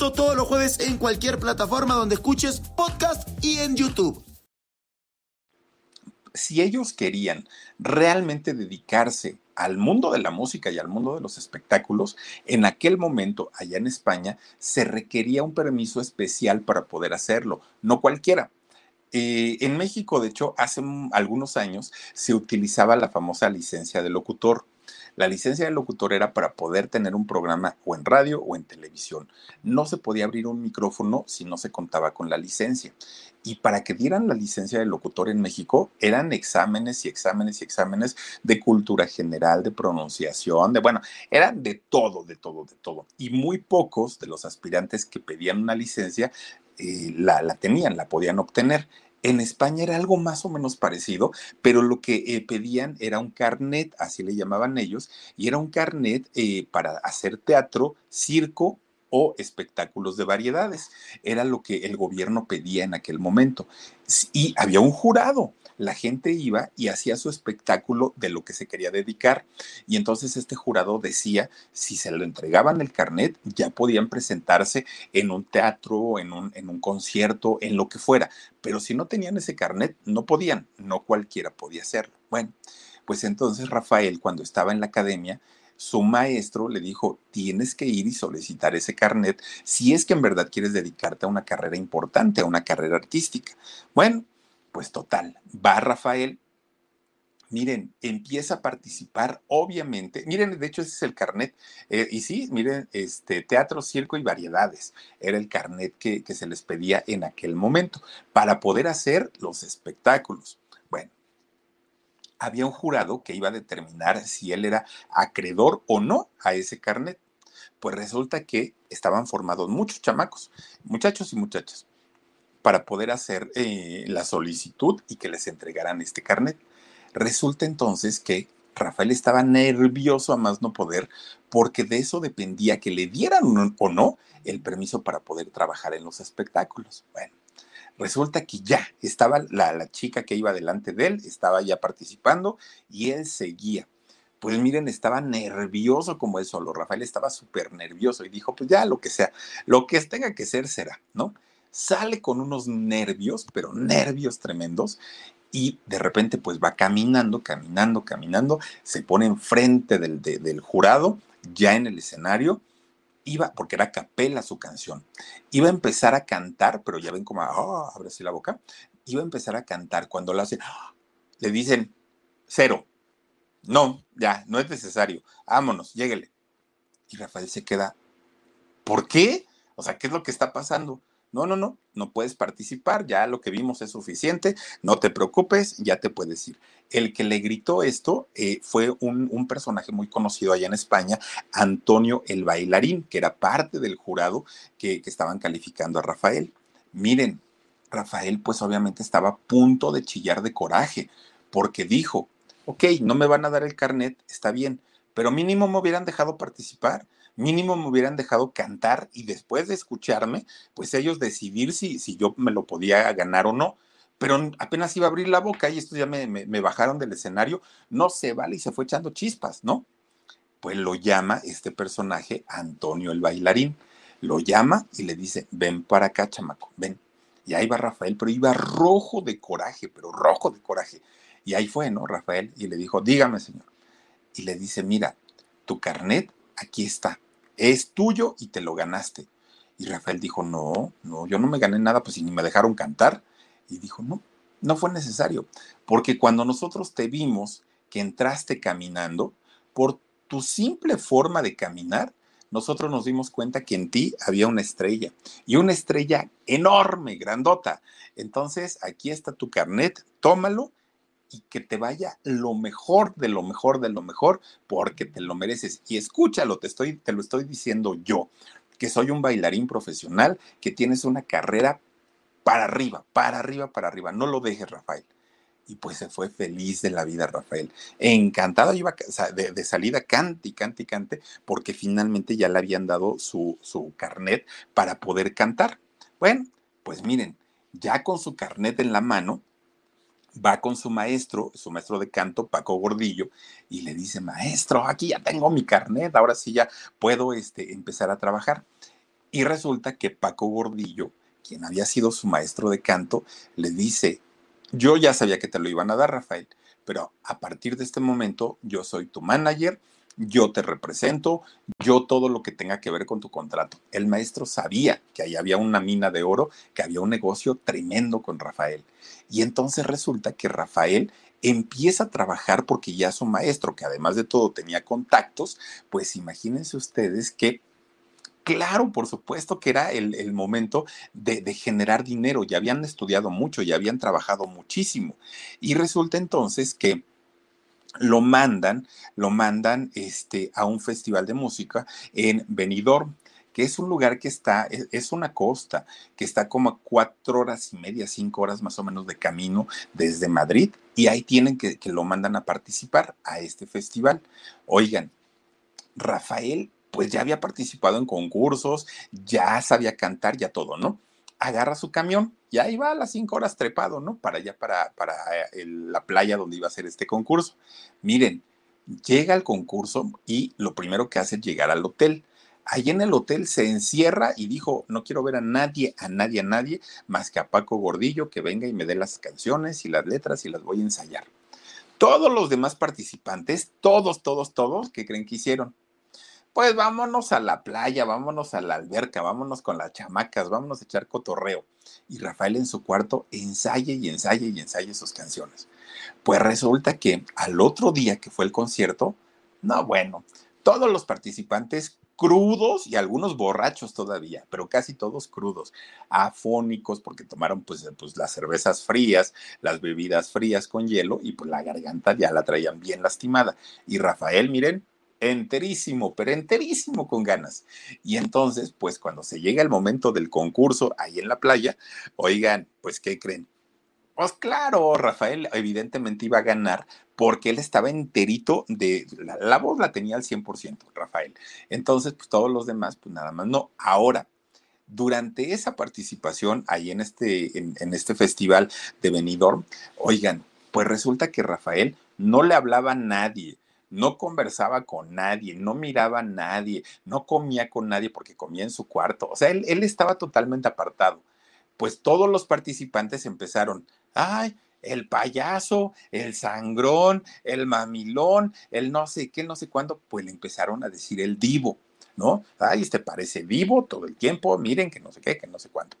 Speaker 2: todos los jueves en cualquier plataforma donde escuches podcast y en YouTube.
Speaker 1: Si ellos querían realmente dedicarse al mundo de la música y al mundo de los espectáculos, en aquel momento, allá en España, se requería un permiso especial para poder hacerlo, no cualquiera. Eh, en México, de hecho, hace algunos años se utilizaba la famosa licencia de locutor. La licencia de locutor era para poder tener un programa o en radio o en televisión. No se podía abrir un micrófono si no se contaba con la licencia. Y para que dieran la licencia de locutor en México eran exámenes y exámenes y exámenes de cultura general, de pronunciación, de bueno, eran de todo, de todo, de todo. Y muy pocos de los aspirantes que pedían una licencia eh, la, la tenían, la podían obtener. En España era algo más o menos parecido, pero lo que eh, pedían era un carnet, así le llamaban ellos, y era un carnet eh, para hacer teatro, circo o espectáculos de variedades. Era lo que el gobierno pedía en aquel momento. Y había un jurado la gente iba y hacía su espectáculo de lo que se quería dedicar. Y entonces este jurado decía, si se lo entregaban el carnet, ya podían presentarse en un teatro, en un, en un concierto, en lo que fuera. Pero si no tenían ese carnet, no podían, no cualquiera podía hacerlo. Bueno, pues entonces Rafael, cuando estaba en la academia, su maestro le dijo, tienes que ir y solicitar ese carnet si es que en verdad quieres dedicarte a una carrera importante, a una carrera artística. Bueno, pues total, va Rafael. Miren, empieza a participar, obviamente. Miren, de hecho, ese es el carnet. Eh, y sí, miren, este, teatro, circo y variedades. Era el carnet que, que se les pedía en aquel momento para poder hacer los espectáculos. Bueno, había un jurado que iba a determinar si él era acreedor o no a ese carnet. Pues resulta que estaban formados muchos chamacos, muchachos y muchachas, para poder hacer eh, la solicitud y que les entregaran este carnet. Resulta entonces que Rafael estaba nervioso a más no poder porque de eso dependía que le dieran o no el permiso para poder trabajar en los espectáculos. Bueno, resulta que ya estaba la, la chica que iba delante de él, estaba ya participando y él seguía. Pues miren, estaba nervioso como eso, solo. Rafael estaba súper nervioso y dijo, pues ya lo que sea, lo que tenga que ser será, ¿no? Sale con unos nervios, pero nervios tremendos, y de repente pues va caminando, caminando, caminando, se pone enfrente del, jurado, ya en el escenario, iba, porque era capela su canción, iba a empezar a cantar, pero ya ven como, oh, abre así la boca, iba a empezar a cantar cuando lo hace, le dicen, cero, no, ya, no es necesario, vámonos, lléguele. Y Rafael se queda, ¿por qué? O sea, ¿qué es lo que está pasando? No, no, no, no puedes participar, ya lo que vimos es suficiente, no te preocupes, ya te puedes ir. El que le gritó esto eh, fue un, un, personaje muy conocido allá en España, Antonio el bailarín, que era parte del jurado que, que estaban calificando a Rafael. Miren, Rafael pues obviamente estaba a punto de chillar de coraje, porque dijo, ok, no me van a dar el carnet, está bien, pero mínimo me hubieran dejado participar mínimo me hubieran dejado cantar y después de escucharme, pues ellos decidir si, si yo me lo podía ganar o no. Pero apenas iba a abrir la boca y estos ya me, me, bajaron del escenario, no se vale y se fue echando chispas, ¿no? Pues lo llama este personaje Antonio el bailarín. Lo llama y le dice, ven para acá, chamaco, ven. Y ahí va Rafael, pero iba rojo de coraje, pero rojo de coraje. Y ahí fue, ¿no? Rafael, y le dijo, dígame, señor. Y le dice, mira, tu carnet aquí está es tuyo y te lo ganaste. Y Rafael dijo, no, no, yo no me gané nada, pues ni me dejaron cantar. Y dijo, no, no fue necesario, porque cuando nosotros te vimos que entraste caminando, por tu simple forma de caminar, nosotros nos dimos cuenta que en ti había una estrella y una estrella enorme, grandota. Entonces, aquí está tu carnet, tómalo y que te vaya lo mejor de lo mejor de lo mejor porque te lo mereces. Y escúchalo, te, estoy, te lo estoy diciendo yo, que soy un bailarín profesional, que tienes una carrera para arriba, para arriba, para arriba. No lo dejes, Rafael. Y pues se fue feliz de la vida, Rafael. Encantado, iba de, de, salida, cante y cante y cante, porque finalmente ya le habían dado su, su carnet para poder cantar. Bueno, pues miren, ya con su carnet en la mano, va con su maestro, su maestro de canto, Paco Gordillo, y le dice, maestro, aquí ya tengo mi carnet, ahora sí ya puedo este, empezar a trabajar. Y resulta que Paco Gordillo, quien había sido su maestro de canto, le dice, yo ya sabía que te lo iban a dar, Rafael, pero a partir de este momento yo soy tu manager, yo te represento, yo todo lo que tenga que ver con tu contrato. El maestro sabía que ahí había una mina de oro, que había un negocio tremendo con Rafael. Y entonces resulta que Rafael empieza a trabajar porque ya su maestro, que además de todo tenía contactos, pues imagínense ustedes que Claro, por supuesto que era el, momento de, de, generar dinero. Ya habían estudiado mucho, ya habían trabajado muchísimo. Y resulta entonces que lo mandan, lo mandan este, a un festival de música en Benidorm que es un lugar que está, e, es, una costa, que está como a cuatro horas y media, cinco horas más o menos de camino desde Madrid, y ahí tienen que, que lo mandan a participar a este festival. Oigan, Rafael, pues ya había participado en concursos, ya sabía cantar, ya todo, ¿no? Agarra su camión y ahí va a las cinco horas trepado, ¿no? Para allá, para, para eh, la playa donde iba a ser este concurso. Miren, llega al concurso y lo primero que hace es llegar al hotel. Ahí en el hotel se encierra y dijo, no quiero ver a nadie, a nadie, a nadie, más que a Paco Gordillo, que venga y me dé las canciones y las letras y las voy a ensayar. Todos los demás participantes, todos, todos, todos, ¿qué creen que hicieron? Pues vámonos a la playa, vámonos a la alberca, vámonos con las chamacas, vámonos a echar cotorreo. Y Rafael en su cuarto ensaye y ensaye y ensaye sus canciones. Pues resulta que al otro día que fue el concierto, no, bueno, todos los participantes crudos y algunos borrachos todavía, pero casi todos crudos, afónicos porque tomaron pues, pues las cervezas frías, las bebidas frías con hielo y pues la garganta ya la traían bien lastimada. Y Rafael, miren, enterísimo, pero enterísimo con ganas. Y entonces, pues cuando se llega el momento del concurso ahí en la playa, oigan, pues ¿qué creen? Pues claro, Rafael evidentemente iba a ganar porque él estaba enterito de, la, voz la tenía al 100%, Rafael. Entonces, pues todos los demás, pues nada más no. Ahora, durante esa participación ahí en este, en, en este festival de Benidorm, oigan, pues resulta que Rafael no le hablaba a nadie, no conversaba con nadie, no miraba a nadie, no comía con nadie porque comía en su cuarto. O sea, él, estaba totalmente apartado. Pues todos los participantes empezaron, ay, el payaso, el sangrón, el mamilón, el no sé qué, no sé cuándo, pues le empezaron a decir el divo, ¿no? Ay, este parece vivo todo el tiempo, miren que no sé qué, que no sé cuánto.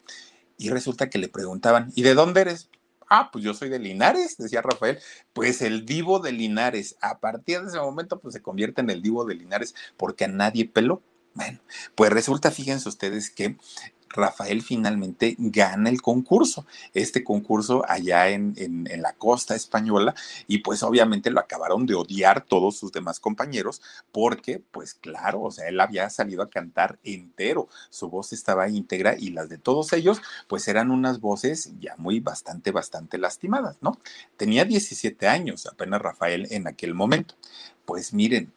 Speaker 1: Y resulta que le preguntaban, ¿y de dónde eres? Ah, pues yo soy de Linares, decía Rafael. Pues el divo de Linares. A partir de ese momento, pues se convierte en el divo de Linares porque a nadie peló. Bueno, pues resulta, fíjense ustedes que Rafael finalmente gana el concurso, este concurso allá en, en, la costa española, y pues obviamente lo acabaron de odiar todos sus demás compañeros, porque pues claro, o sea, él había salido a cantar entero, su voz estaba íntegra y las de todos ellos pues eran unas voces ya muy bastante, bastante lastimadas, ¿no? Tenía 17 años apenas Rafael en aquel momento. Pues miren,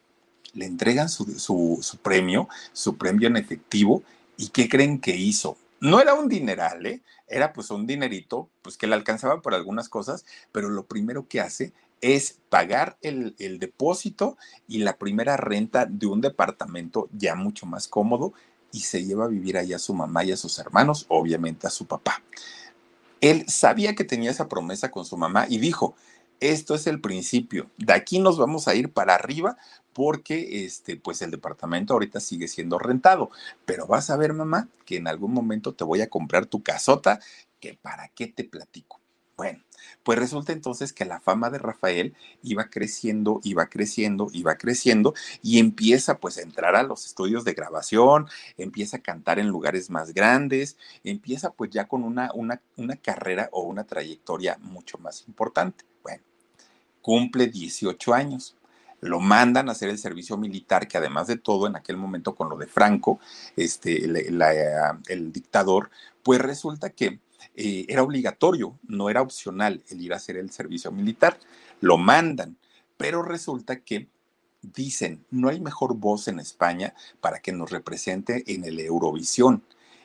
Speaker 1: le entregan su, su, su premio, su premio en efectivo, ¿Y qué creen que hizo? No era un dineral, ¿eh? Era pues un dinerito, pues que le alcanzaba por algunas cosas, pero lo primero que hace es pagar el, el depósito y la primera renta de un departamento ya mucho más cómodo y se lleva a vivir allá a su mamá y a sus hermanos, obviamente a su papá. Él sabía que tenía esa promesa con su mamá y dijo, esto es el principio. De aquí nos vamos a ir para arriba porque este, pues el departamento ahorita sigue siendo rentado. Pero vas a ver, mamá, que en algún momento te voy a comprar tu casota, que para qué te platico. Bueno, pues resulta entonces que la fama de Rafael iba creciendo, iba creciendo, iba creciendo y empieza pues a entrar a los estudios de grabación, empieza a cantar en lugares más grandes, empieza pues ya con una, una, una carrera o una trayectoria mucho más importante. Bueno, cumple 18 años lo mandan a hacer el servicio militar, que además de todo, en aquel momento con lo de Franco, este, el dictador, pues resulta que eh, era obligatorio, no era opcional el ir a hacer el servicio militar. Lo mandan, pero resulta que dicen, no hay mejor voz en España para que nos represente en el Eurovisión.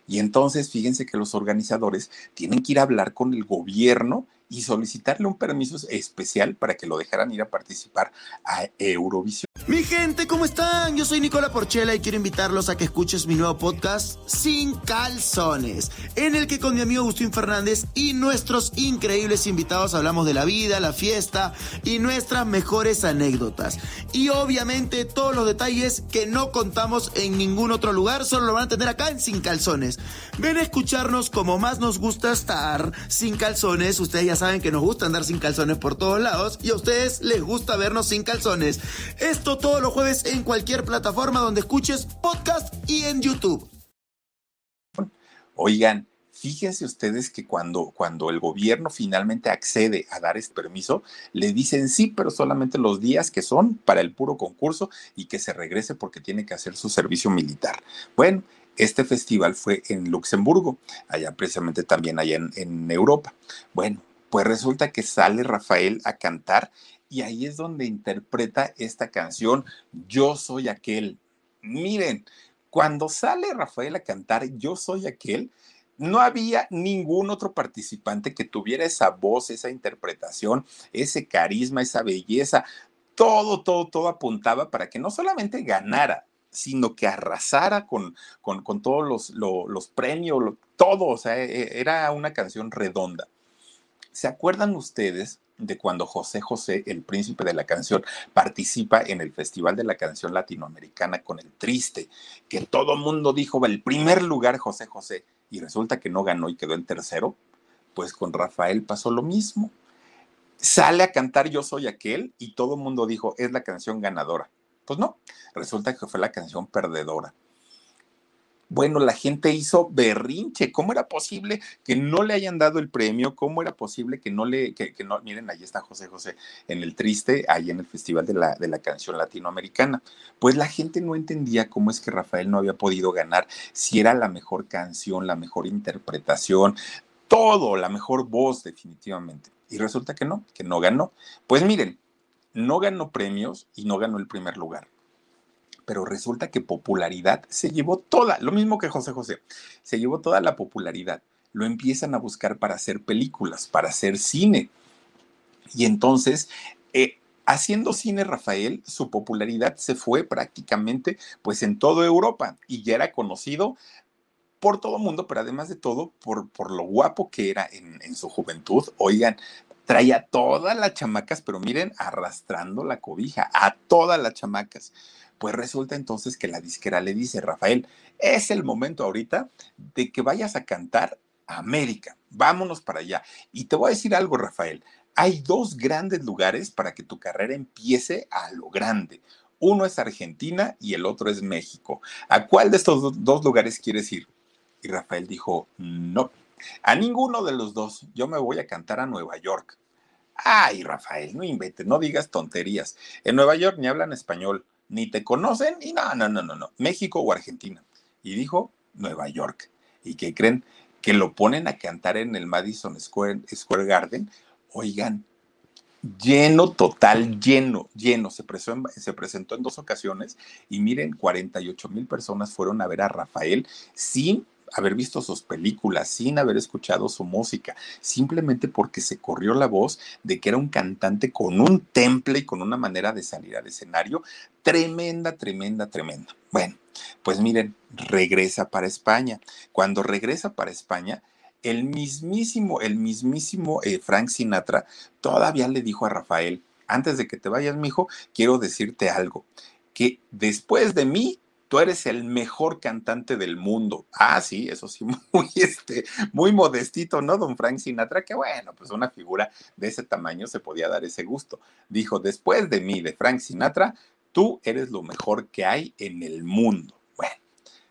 Speaker 1: Y entonces fíjense que los organizadores tienen que ir a hablar con el gobierno y solicitarle un permiso especial para que lo dejaran ir a participar a Eurovisión.
Speaker 2: Mi gente, ¿cómo están? Yo soy Nicola Porchela y quiero invitarlos a que escuches mi nuevo podcast Sin Calzones, en el que con mi amigo Agustín Fernández y nuestros increíbles invitados hablamos de la vida, la fiesta y nuestras mejores anécdotas. Y obviamente todos los detalles que no contamos en ningún otro lugar, solo lo van a tener acá en Sin Calzones. Ven a escucharnos como más nos gusta estar sin calzones. Ustedes ya saben que nos gusta andar sin calzones por todos lados y a ustedes les gusta vernos sin calzones. Esto todos los jueves en cualquier plataforma donde escuches podcast y en YouTube.
Speaker 1: Oigan, fíjense ustedes que cuando, cuando el gobierno finalmente accede a dar este permiso, le dicen sí, pero solamente los días que son para el puro concurso y que se regrese porque tiene que hacer su servicio militar. Bueno, este festival fue en Luxemburgo, allá precisamente también allá en, en Europa. Bueno, pues resulta que sale Rafael a cantar y ahí es donde interpreta esta canción, Yo soy aquel. Miren, cuando sale Rafael a cantar Yo soy aquel, no había ningún otro participante que tuviera esa voz, esa interpretación, ese carisma, esa belleza. Todo, todo, todo apuntaba para que no solamente ganara, sino que arrasara con, con, todos los, los, premios, todo. O sea, e, e, era una canción redonda. ¿Se acuerdan ustedes de cuando José José, el príncipe de la canción, participa en el Festival de la Canción Latinoamericana con el Triste, que todo mundo dijo, el primer lugar José José, y resulta que no ganó y quedó en tercero? Pues con Rafael pasó lo mismo. Sale a cantar Yo Soy Aquel y todo el mundo dijo, es la canción ganadora. Pues no, resulta que fue la canción perdedora. Bueno, la gente hizo berrinche. ¿Cómo era posible que no le hayan dado el premio? ¿Cómo era posible que no le, que, no, miren, ahí está José José en el triste, ahí en el Festival de la, de la Canción Latinoamericana? Pues la gente no entendía cómo es que Rafael no había podido ganar, si era la mejor canción, la mejor interpretación, todo, la mejor voz definitivamente. Y resulta que no, que no ganó. Pues miren, no ganó premios y no ganó el primer lugar pero resulta que popularidad se llevó toda, lo mismo que José José, se llevó toda la popularidad. Lo empiezan a buscar para hacer películas, para hacer cine. Y entonces, eh, haciendo cine Rafael, su popularidad se fue prácticamente pues en toda Europa y ya era conocido por todo el mundo, pero además de todo, por, por lo guapo que era en, en su juventud. Oigan, traía todas las chamacas, pero miren, arrastrando la cobija a todas las chamacas. Pues resulta entonces que la disquera le dice, Rafael, es el momento ahorita de que vayas a cantar América. Vámonos para allá. Y te voy a decir algo, Rafael. Hay dos grandes lugares para que tu carrera empiece a lo grande. Uno es Argentina y el otro es México. ¿A cuál de estos dos lugares quieres ir? Y Rafael dijo, no, a ninguno de los dos. Yo me voy a cantar a Nueva York. Ay, Rafael, no inventes, no digas tonterías. En Nueva York ni hablan español ni te conocen y no, no, no, no, no, México o Argentina. Y dijo Nueva York. ¿Y qué creen? Que lo ponen a cantar en el Madison Square, Square Garden. Oigan, lleno, total, lleno, lleno. Se, se presentó en dos ocasiones y miren, 48 mil personas fueron a ver a Rafael sin haber visto sus películas, sin haber escuchado su música, simplemente porque se corrió la voz de que era un cantante con un temple y con una manera de salir al escenario tremenda, tremenda, tremenda. Bueno, pues miren, regresa para España. Cuando regresa para España, el mismísimo, el mismísimo eh, Frank Sinatra todavía le dijo a Rafael, antes de que te vayas, mijo, quiero decirte algo, que después de mí tú eres el mejor cantante del mundo. Ah, sí, eso sí, muy, este, muy modestito, ¿no? Don Frank Sinatra, que bueno, pues una figura de ese tamaño se podía dar ese gusto. Dijo, después de mí, de Frank Sinatra, tú eres lo mejor que hay en el mundo. Bueno,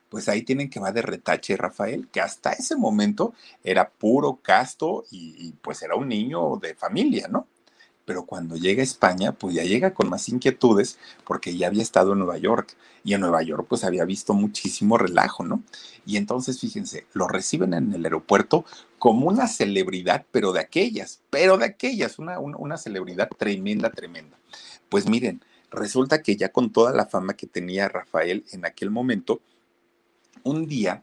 Speaker 1: pues ahí tienen que va de retache Rafael, que hasta ese momento era puro casto y pues era un niño de familia, ¿no? Pero cuando llega a España, pues ya llega con más inquietudes porque ya había estado en Nueva York y en Nueva York pues había visto muchísimo relajo, ¿no? Y entonces fíjense, lo reciben en el aeropuerto como una celebridad, pero de aquellas, pero de aquellas, una, una, celebridad tremenda, tremenda. Pues miren, resulta que ya con toda la fama que tenía Rafael en aquel momento, un día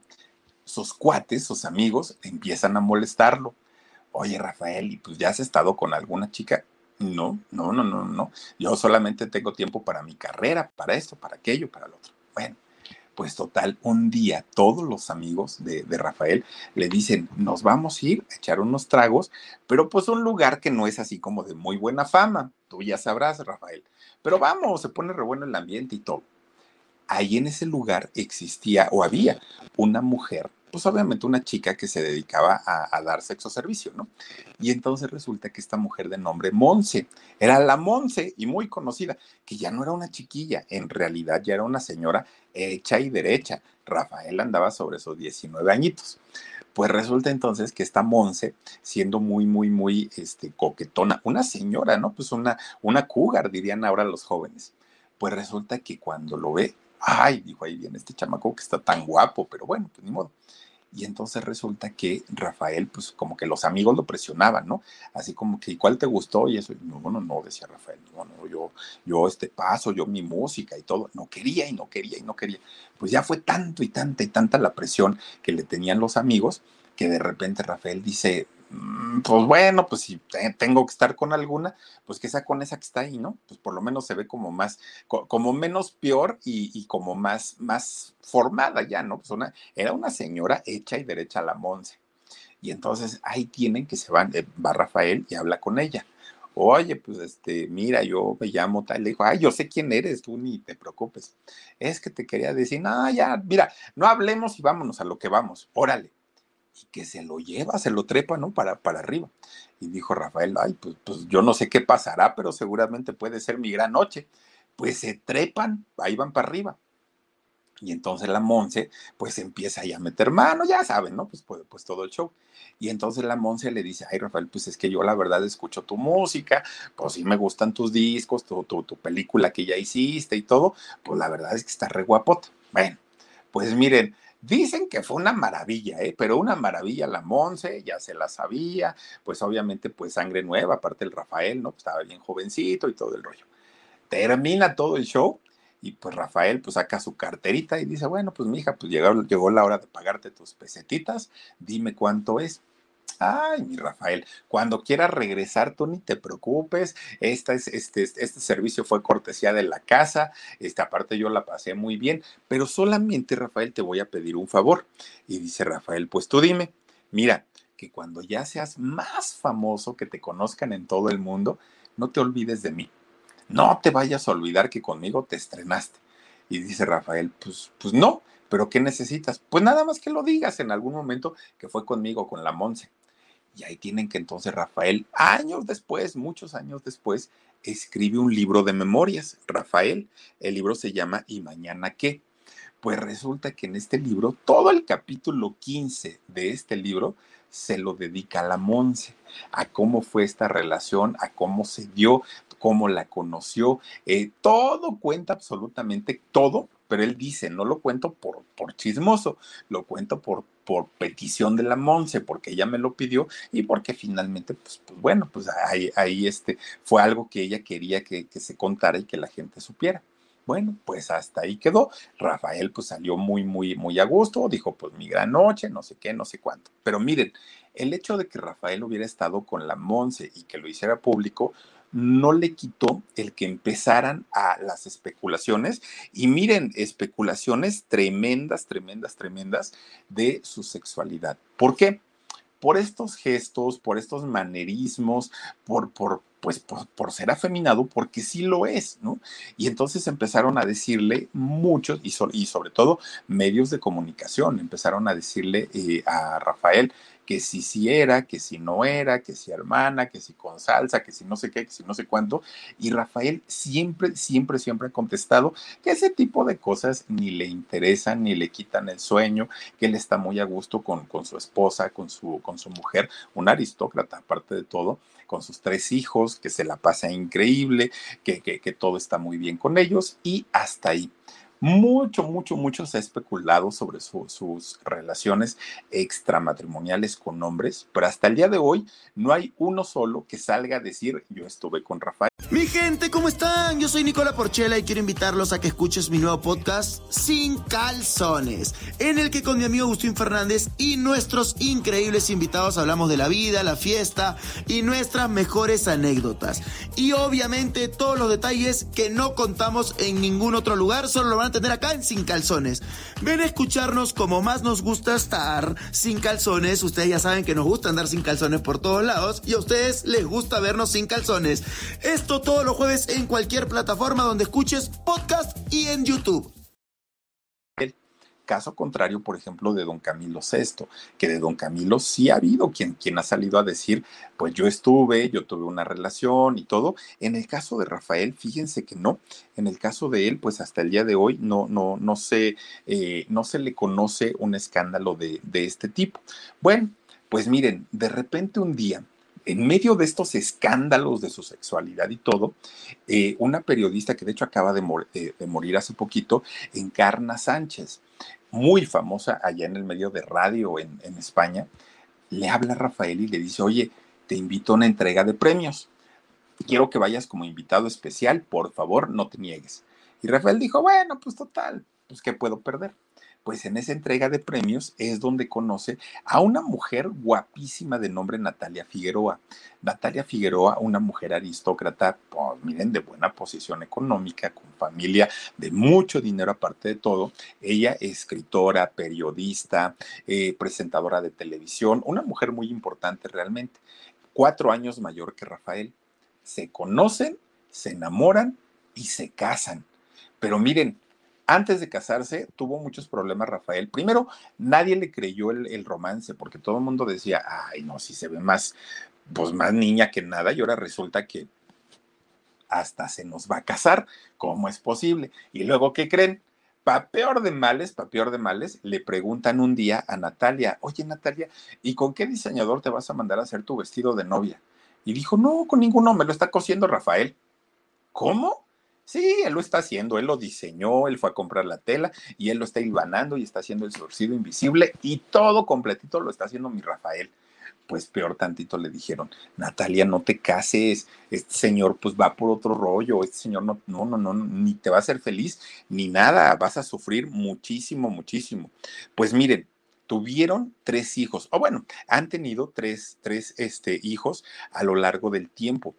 Speaker 1: sus cuates, sus amigos, empiezan a molestarlo. Oye, Rafael, ¿y pues ya has estado con alguna chica? No, no, no, no, no. Yo solamente tengo tiempo para mi carrera, para esto, para aquello, para lo otro. Bueno, pues total, un día todos los amigos de, de, Rafael le dicen, nos vamos a ir a echar unos tragos, pero pues un lugar que no es así como de muy buena fama. Tú ya sabrás, Rafael. Pero vamos, se pone re bueno el ambiente y todo. Ahí en ese lugar existía o había una mujer pues obviamente una chica que se dedicaba a, dar sexo servicio, ¿no? Y entonces resulta que esta mujer de nombre Monse, era la Monse y muy conocida, que ya no era una chiquilla, en realidad ya era una señora hecha y derecha. Rafael andaba sobre esos 19 añitos. Pues resulta entonces que esta Monse, siendo muy, muy, muy este, coquetona, una señora, ¿no? Pues una, una cougar, dirían ahora los jóvenes. Pues resulta que cuando lo ve, ay, dijo ahí viene este chamaco que está tan guapo, pero bueno, pues ni modo. Y entonces resulta que Rafael, pues como que los amigos lo presionaban, ¿no? Así como que, ¿y cuál te gustó? Y eso, no, no, no, decía Rafael, no, no, yo, yo este paso, yo mi música y todo, no quería y no quería y no quería. Pues ya fue tanto y tanta y tanta la presión que le tenían los amigos que de repente Rafael dice, pues bueno, pues si tengo que estar con alguna, pues que sea con esa que está ahí, ¿no? Pues por lo menos se ve como más, como menos peor y, como más, más formada ya, ¿no? Pues una, era una señora hecha y derecha a la Monse. Y entonces ahí tienen que se van, eh, va Rafael y habla con ella. Oye, pues este, mira, yo me llamo tal. Le dijo, ay, yo sé quién eres, tú ni te preocupes. Es que te quería decir, no, ya, mira, no hablemos y vámonos a lo que vamos, órale y que se lo lleva, se lo trepa, ¿no? Para, para arriba. Y dijo Rafael, ay, pues, pues yo no sé qué pasará, pero seguramente puede ser mi gran noche. Pues se trepan, ahí van para arriba. Y entonces la Monse, pues empieza ahí a meter mano, ya saben, ¿no? Pues, pues, pues, todo el show. Y entonces la Monse le dice, ay, Rafael, pues es que yo la verdad escucho tu música, pues sí me gustan tus discos, tu, tu, tu película que ya hiciste y todo, pues la verdad es que está re guapota. Bueno, pues miren, Dicen que fue una maravilla, ¿eh? pero una maravilla la Monse, ya se la sabía, pues obviamente pues sangre nueva, aparte el Rafael, ¿no? Pues estaba bien jovencito y todo el rollo. Termina todo el show y pues Rafael pues saca su carterita y dice, bueno, pues mija, pues llegó, llegó la hora de pagarte tus pesetitas, dime cuánto es. Ay, mi Rafael, cuando quieras regresar, tú ni te preocupes. Esta es, este, este servicio fue cortesía de la casa. Esta parte yo la pasé muy bien, pero solamente, Rafael, te voy a pedir un favor. Y dice Rafael, pues tú dime, mira, que cuando ya seas más famoso, que te conozcan en todo el mundo, no te olvides de mí no te vayas a olvidar que conmigo te estrenaste. Y dice Rafael, pues, pues no, pero ¿qué necesitas? Pues nada más que lo digas en algún momento que fue conmigo, con la Monse. Y ahí tienen que entonces Rafael, años después, muchos años después, escribe un libro de memorias. Rafael, el libro se llama ¿Y mañana qué? Pues resulta que en este libro, todo el capítulo 15 de este libro se lo dedica a la Monse, a cómo fue esta relación, a cómo se dio, cómo la conoció, eh, todo cuenta absolutamente todo, pero él dice, no lo cuento por, por chismoso, lo cuento por, por petición de la Monse, porque ella me lo pidió y porque finalmente, pues, pues bueno, pues ahí, ahí este, fue algo que ella quería que, que se contara y que la gente supiera. Bueno, pues hasta ahí quedó. Rafael pues salió muy, muy, muy a gusto, dijo pues mi gran noche, no sé qué, no sé cuánto. Pero miren, el hecho de que Rafael hubiera estado con la Monse y que lo hiciera público, no le quitó el que empezaran a las especulaciones y miren, especulaciones tremendas, tremendas, tremendas de su sexualidad. ¿Por qué? Por estos gestos, por estos manerismos, por, por, pues por, ser afeminado, porque sí lo es, ¿no? Y entonces empezaron a decirle muchos, y, y sobre todo medios de comunicación, empezaron a decirle eh, a Rafael, que si sí era, que si no era, que si hermana, que si con salsa, que si no sé qué, que si no sé cuánto. Y Rafael siempre, siempre, siempre ha contestado que ese tipo de cosas ni le interesan, ni le quitan el sueño, que él está muy a gusto con, con su esposa, con su, con su mujer, un aristócrata aparte de todo, con sus tres hijos, que se la pasa increíble, que, que, que todo está muy bien con ellos y hasta ahí mucho, mucho, mucho se ha especulado sobre sus relaciones extramatrimoniales con hombres, pero hasta el día de hoy no hay uno solo que salga a decir yo estuve con Rafael.
Speaker 2: Mi gente, ¿cómo están? Yo soy Nicola Porchela y quiero invitarlos a que escuches mi nuevo podcast Sin Calzones, en el que con mi amigo Agustín Fernández y nuestros increíbles invitados hablamos de la vida, la fiesta y nuestras mejores anécdotas. Y obviamente todos los detalles que no contamos en ningún otro lugar, solo lo van a tener acá en Sin Calzones. Ven a escucharnos como más nos gusta estar sin calzones. Ustedes ya saben que nos gusta andar sin calzones por todos lados y a ustedes les gusta vernos sin calzones. Esto todos los jueves en cualquier plataforma donde escuches podcast y en YouTube.
Speaker 1: Caso contrario, por ejemplo, de don Camilo VI, que de don Camilo sí ha habido quien, quien ha salido a decir, pues yo estuve, yo tuve una relación y todo. En el caso de Rafael, fíjense que no. En el caso de él, pues hasta el día de hoy no, no, no, se, eh, no se le conoce un escándalo de, de este tipo. Bueno, pues miren, de repente un día en medio de estos escándalos de su sexualidad y todo, eh, una periodista que de hecho acaba de, eh, de, morir hace poquito, Encarna Sánchez, muy famosa allá en el medio de radio en, en España, le habla a Rafael y le dice, oye, te invito a una entrega de premios. Quiero que vayas como invitado especial, por favor, no te niegues. Y Rafael dijo, bueno, pues total, pues ¿qué puedo perder? Pues en esa entrega de premios es donde conoce a una mujer guapísima de nombre Natalia Figueroa. Natalia Figueroa, una mujer aristócrata, pues miren, de buena posición económica, con familia de mucho dinero aparte de todo. Ella escritora, periodista, eh, presentadora de televisión, una mujer muy importante realmente. Cuatro años mayor que Rafael. Se conocen, se enamoran y se casan. Pero miren, antes de casarse tuvo muchos problemas Rafael. Primero, nadie le creyó el, romance porque todo el mundo decía, ay, no, si se ve más, pues más niña que nada y ahora resulta que hasta se nos va a casar. ¿Cómo es posible? Y luego, ¿qué creen? Pa peor de males, pa peor de males, le preguntan un día a Natalia, oye Natalia, ¿y con qué diseñador te vas a mandar a hacer tu vestido de novia? Y dijo, no, con ninguno, me lo está cosiendo Rafael. ¿Cómo? Sí, él lo está haciendo, él lo diseñó, él fue a comprar la tela y él lo está hilvanando y está haciendo el surcido invisible y todo completito lo está haciendo mi Rafael. Pues peor tantito le dijeron, Natalia, no te cases, este señor pues va por otro rollo, este señor no, no, no, no, ni te va a hacer feliz, ni nada, vas a sufrir muchísimo, muchísimo. Pues miren, tuvieron tres hijos, o bueno, han tenido tres, tres este, hijos a lo largo del tiempo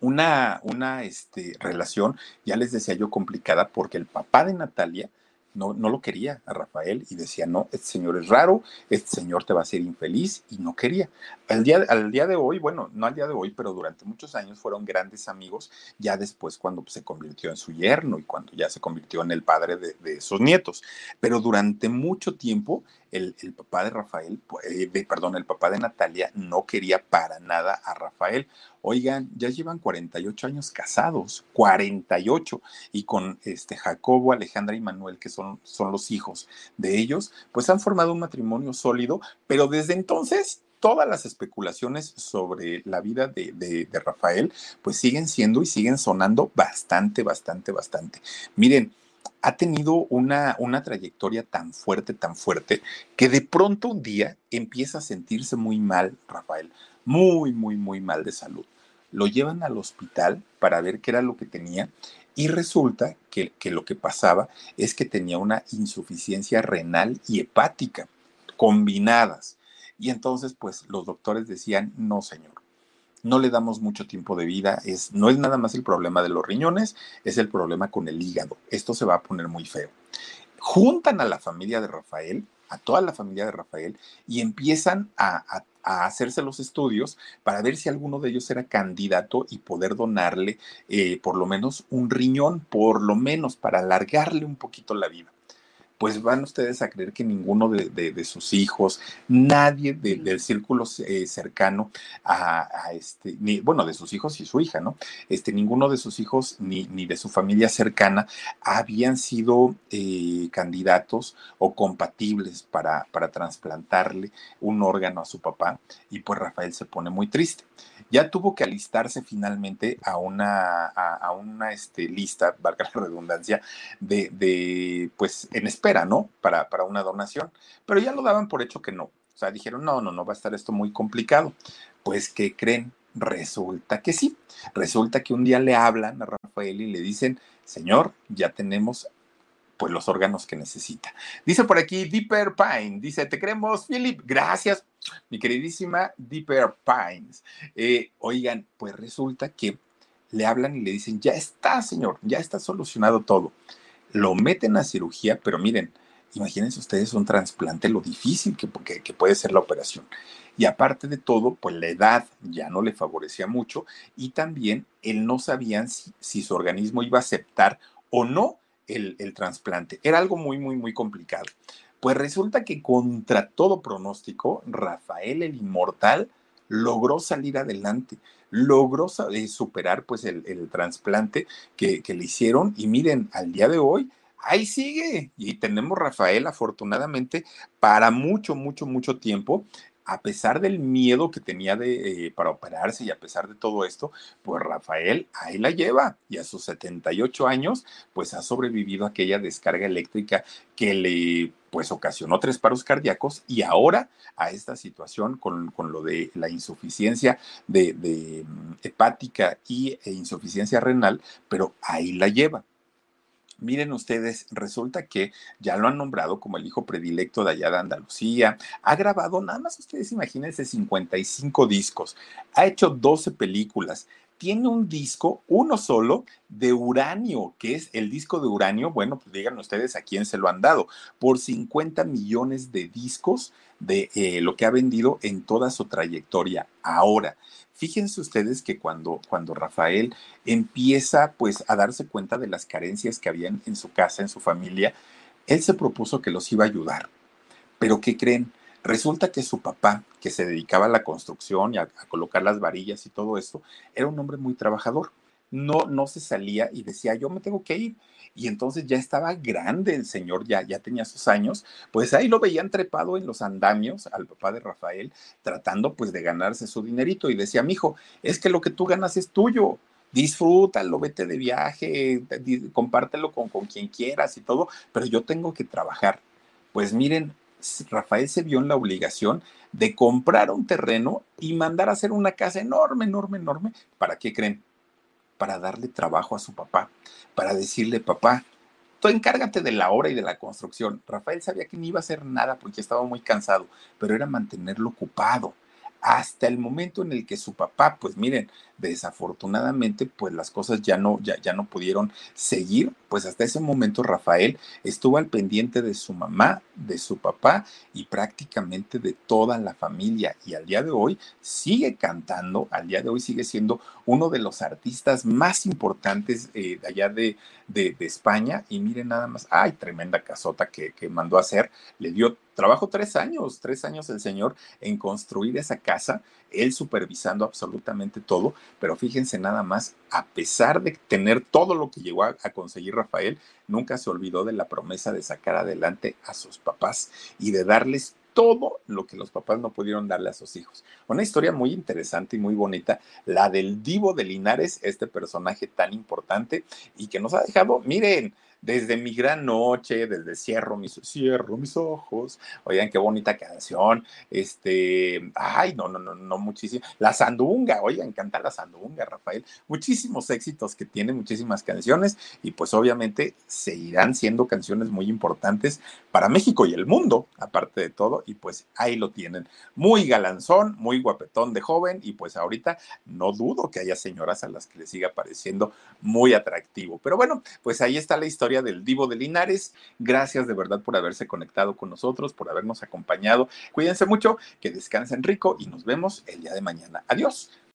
Speaker 1: una, una este, relación, ya les decía yo, complicada porque el papá de Natalia no, no lo quería a Rafael y decía, no, este señor es raro, este señor te va a hacer infeliz y no quería. Al día, al día de hoy, bueno, no al día de hoy, pero durante muchos años fueron grandes amigos, ya después cuando se convirtió en su yerno y cuando ya se convirtió en el padre de, de sus nietos. Pero durante mucho tiempo el, papá de Rafael, eh, perdón, el papá de Natalia no quería para nada a Rafael. Oigan, ya llevan 48 años casados, 48, y con este Jacobo, Alejandra y Manuel, que son, son los hijos de ellos, pues han formado un matrimonio sólido, pero desde entonces todas las especulaciones sobre la vida de, de, Rafael, pues siguen siendo y siguen sonando bastante, bastante, bastante. Miren, ha tenido una, una trayectoria tan fuerte, tan fuerte, que de pronto un día empieza a sentirse muy mal, Rafael, muy, muy, muy mal de salud lo llevan al hospital para ver qué era lo que tenía y resulta que, que, lo que pasaba es que tenía una insuficiencia renal y hepática combinadas. Y entonces, pues los doctores decían, no, señor, no le damos mucho tiempo de vida, es, no es nada más el problema de los riñones, es el problema con el hígado. Esto se va a poner muy feo. Juntan a la familia de Rafael, a toda la familia de Rafael, y empiezan a, a hacerse los estudios para ver si alguno de ellos era candidato y poder donarle eh, por lo menos un riñón, por lo menos para alargarle un poquito la vida pues van ustedes a creer que ninguno de, de, de sus hijos, nadie de, del círculo eh, cercano a, a, este, ni, bueno, de sus hijos y su hija, ¿no? Este, ninguno de sus hijos ni, ni de su familia cercana habían sido eh, candidatos o compatibles para, para trasplantarle un órgano a su papá y pues Rafael se pone muy triste ya tuvo que alistarse finalmente a una, a, una este, lista, valga la redundancia, de, de, pues en espera, ¿no? Para, para una donación. Pero ya lo daban por hecho que no. O sea, dijeron, no, no, no, va a estar esto muy complicado. Pues, ¿qué creen? Resulta que sí. Resulta que un día le hablan a Rafael y le dicen, señor, ya tenemos pues los órganos que necesita. Dice por aquí Deeper Pine, dice, te queremos, Philip, gracias, mi queridísima Deeper Pines. Eh, oigan, pues resulta que le hablan y le dicen, ya está, señor, ya está solucionado todo. Lo meten a cirugía, pero miren, imagínense ustedes un trasplante, lo difícil que, puede ser la operación. Y aparte de todo, pues la edad ya no le favorecía mucho y también él no sabía si, su organismo iba a aceptar o no el trasplante. Era algo muy, muy, muy complicado. Pues resulta que contra todo pronóstico, Rafael el Inmortal logró salir adelante, logró eh, superar pues el, el trasplante que, le hicieron. Y miren, al día de hoy, ahí sigue. Y tenemos Rafael afortunadamente para mucho, mucho, mucho tiempo a pesar del miedo que tenía de, eh, para operarse y a pesar de todo esto, pues Rafael ahí la lleva. Y a sus 78 años, pues ha sobrevivido a aquella descarga eléctrica que le pues ocasionó tres paros cardíacos y ahora a esta situación con, con lo de la insuficiencia de, mm, hepática y e insuficiencia renal, pero ahí la lleva. Miren ustedes, resulta que ya lo han nombrado como el hijo predilecto de allá de Andalucía. Ha grabado, nada más ustedes imagínense, 55 discos. Ha hecho 12 películas. Tiene un disco, uno solo, de uranio, que es el disco de uranio. Bueno, pues digan ustedes a quién se lo han dado. Por 50 millones de discos de eh, lo que ha vendido en toda su trayectoria. Ahora, Fíjense ustedes que cuando, cuando Rafael empieza pues a darse cuenta de las carencias que habían en su casa, en su familia, él se propuso que los iba a ayudar. Pero ¿qué creen? Resulta que su papá, que se dedicaba a la construcción y a, colocar las varillas y todo esto, era un hombre muy trabajador no, no se salía y decía, yo me tengo que ir. Y entonces ya estaba grande el señor, ya, ya tenía sus años, pues ahí lo veían trepado en los andamios al papá de Rafael, tratando pues de ganarse su dinerito. Y decía, mijo, es que lo que tú ganas es tuyo, disfrútalo, vete de viaje, compártelo con, con quien quieras y todo, pero yo tengo que trabajar. Pues miren, Rafael se vio en la obligación de comprar un terreno y mandar a hacer una casa enorme, enorme, enorme. ¿Para qué creen? Para darle trabajo a su papá, para decirle, papá, tú encárgate de la obra y de la construcción. Rafael sabía que no iba a hacer nada porque estaba muy cansado, pero era mantenerlo ocupado hasta el momento en el que su papá, pues miren, desafortunadamente, pues las cosas ya no, ya, ya no pudieron seguir, pues hasta ese momento Rafael estuvo al pendiente de su mamá, de su papá y prácticamente de toda la familia. Y al día de hoy sigue cantando, al día de hoy sigue siendo uno de los artistas más importantes eh, de allá de, de, España. Y miren nada más, ay, tremenda casota que, que mandó a hacer, le dio trabajo tres años, tres años el señor en construir esa casa, él supervisando absolutamente todo, pero fíjense nada más, a pesar de tener todo lo que llegó a, conseguir Rafael, nunca se olvidó de la promesa de sacar adelante a sus papás y de darles todo lo que los papás no pudieron darle a sus hijos. Una historia muy interesante y muy bonita, la del divo de Linares, este personaje tan importante y que nos ha dejado, miren, desde mi gran noche, desde cierro mis, cierro mis ojos. Oigan, qué bonita canción. Este, ay, no, no, no, no, muchísimo. La Sandunga, oigan, canta la Sandunga, Rafael. Muchísimos éxitos que tiene, muchísimas canciones y pues obviamente seguirán siendo canciones muy importantes para México y el mundo, aparte de todo. Y pues ahí lo tienen. Muy galanzón, muy guapetón de joven y pues ahorita no dudo que haya señoras a las que le siga pareciendo muy atractivo. Pero bueno, pues ahí está la del Divo de Linares. Gracias de verdad por haberse conectado con nosotros, por habernos acompañado. Cuídense mucho, que descansen rico y nos vemos el día de mañana. Adiós.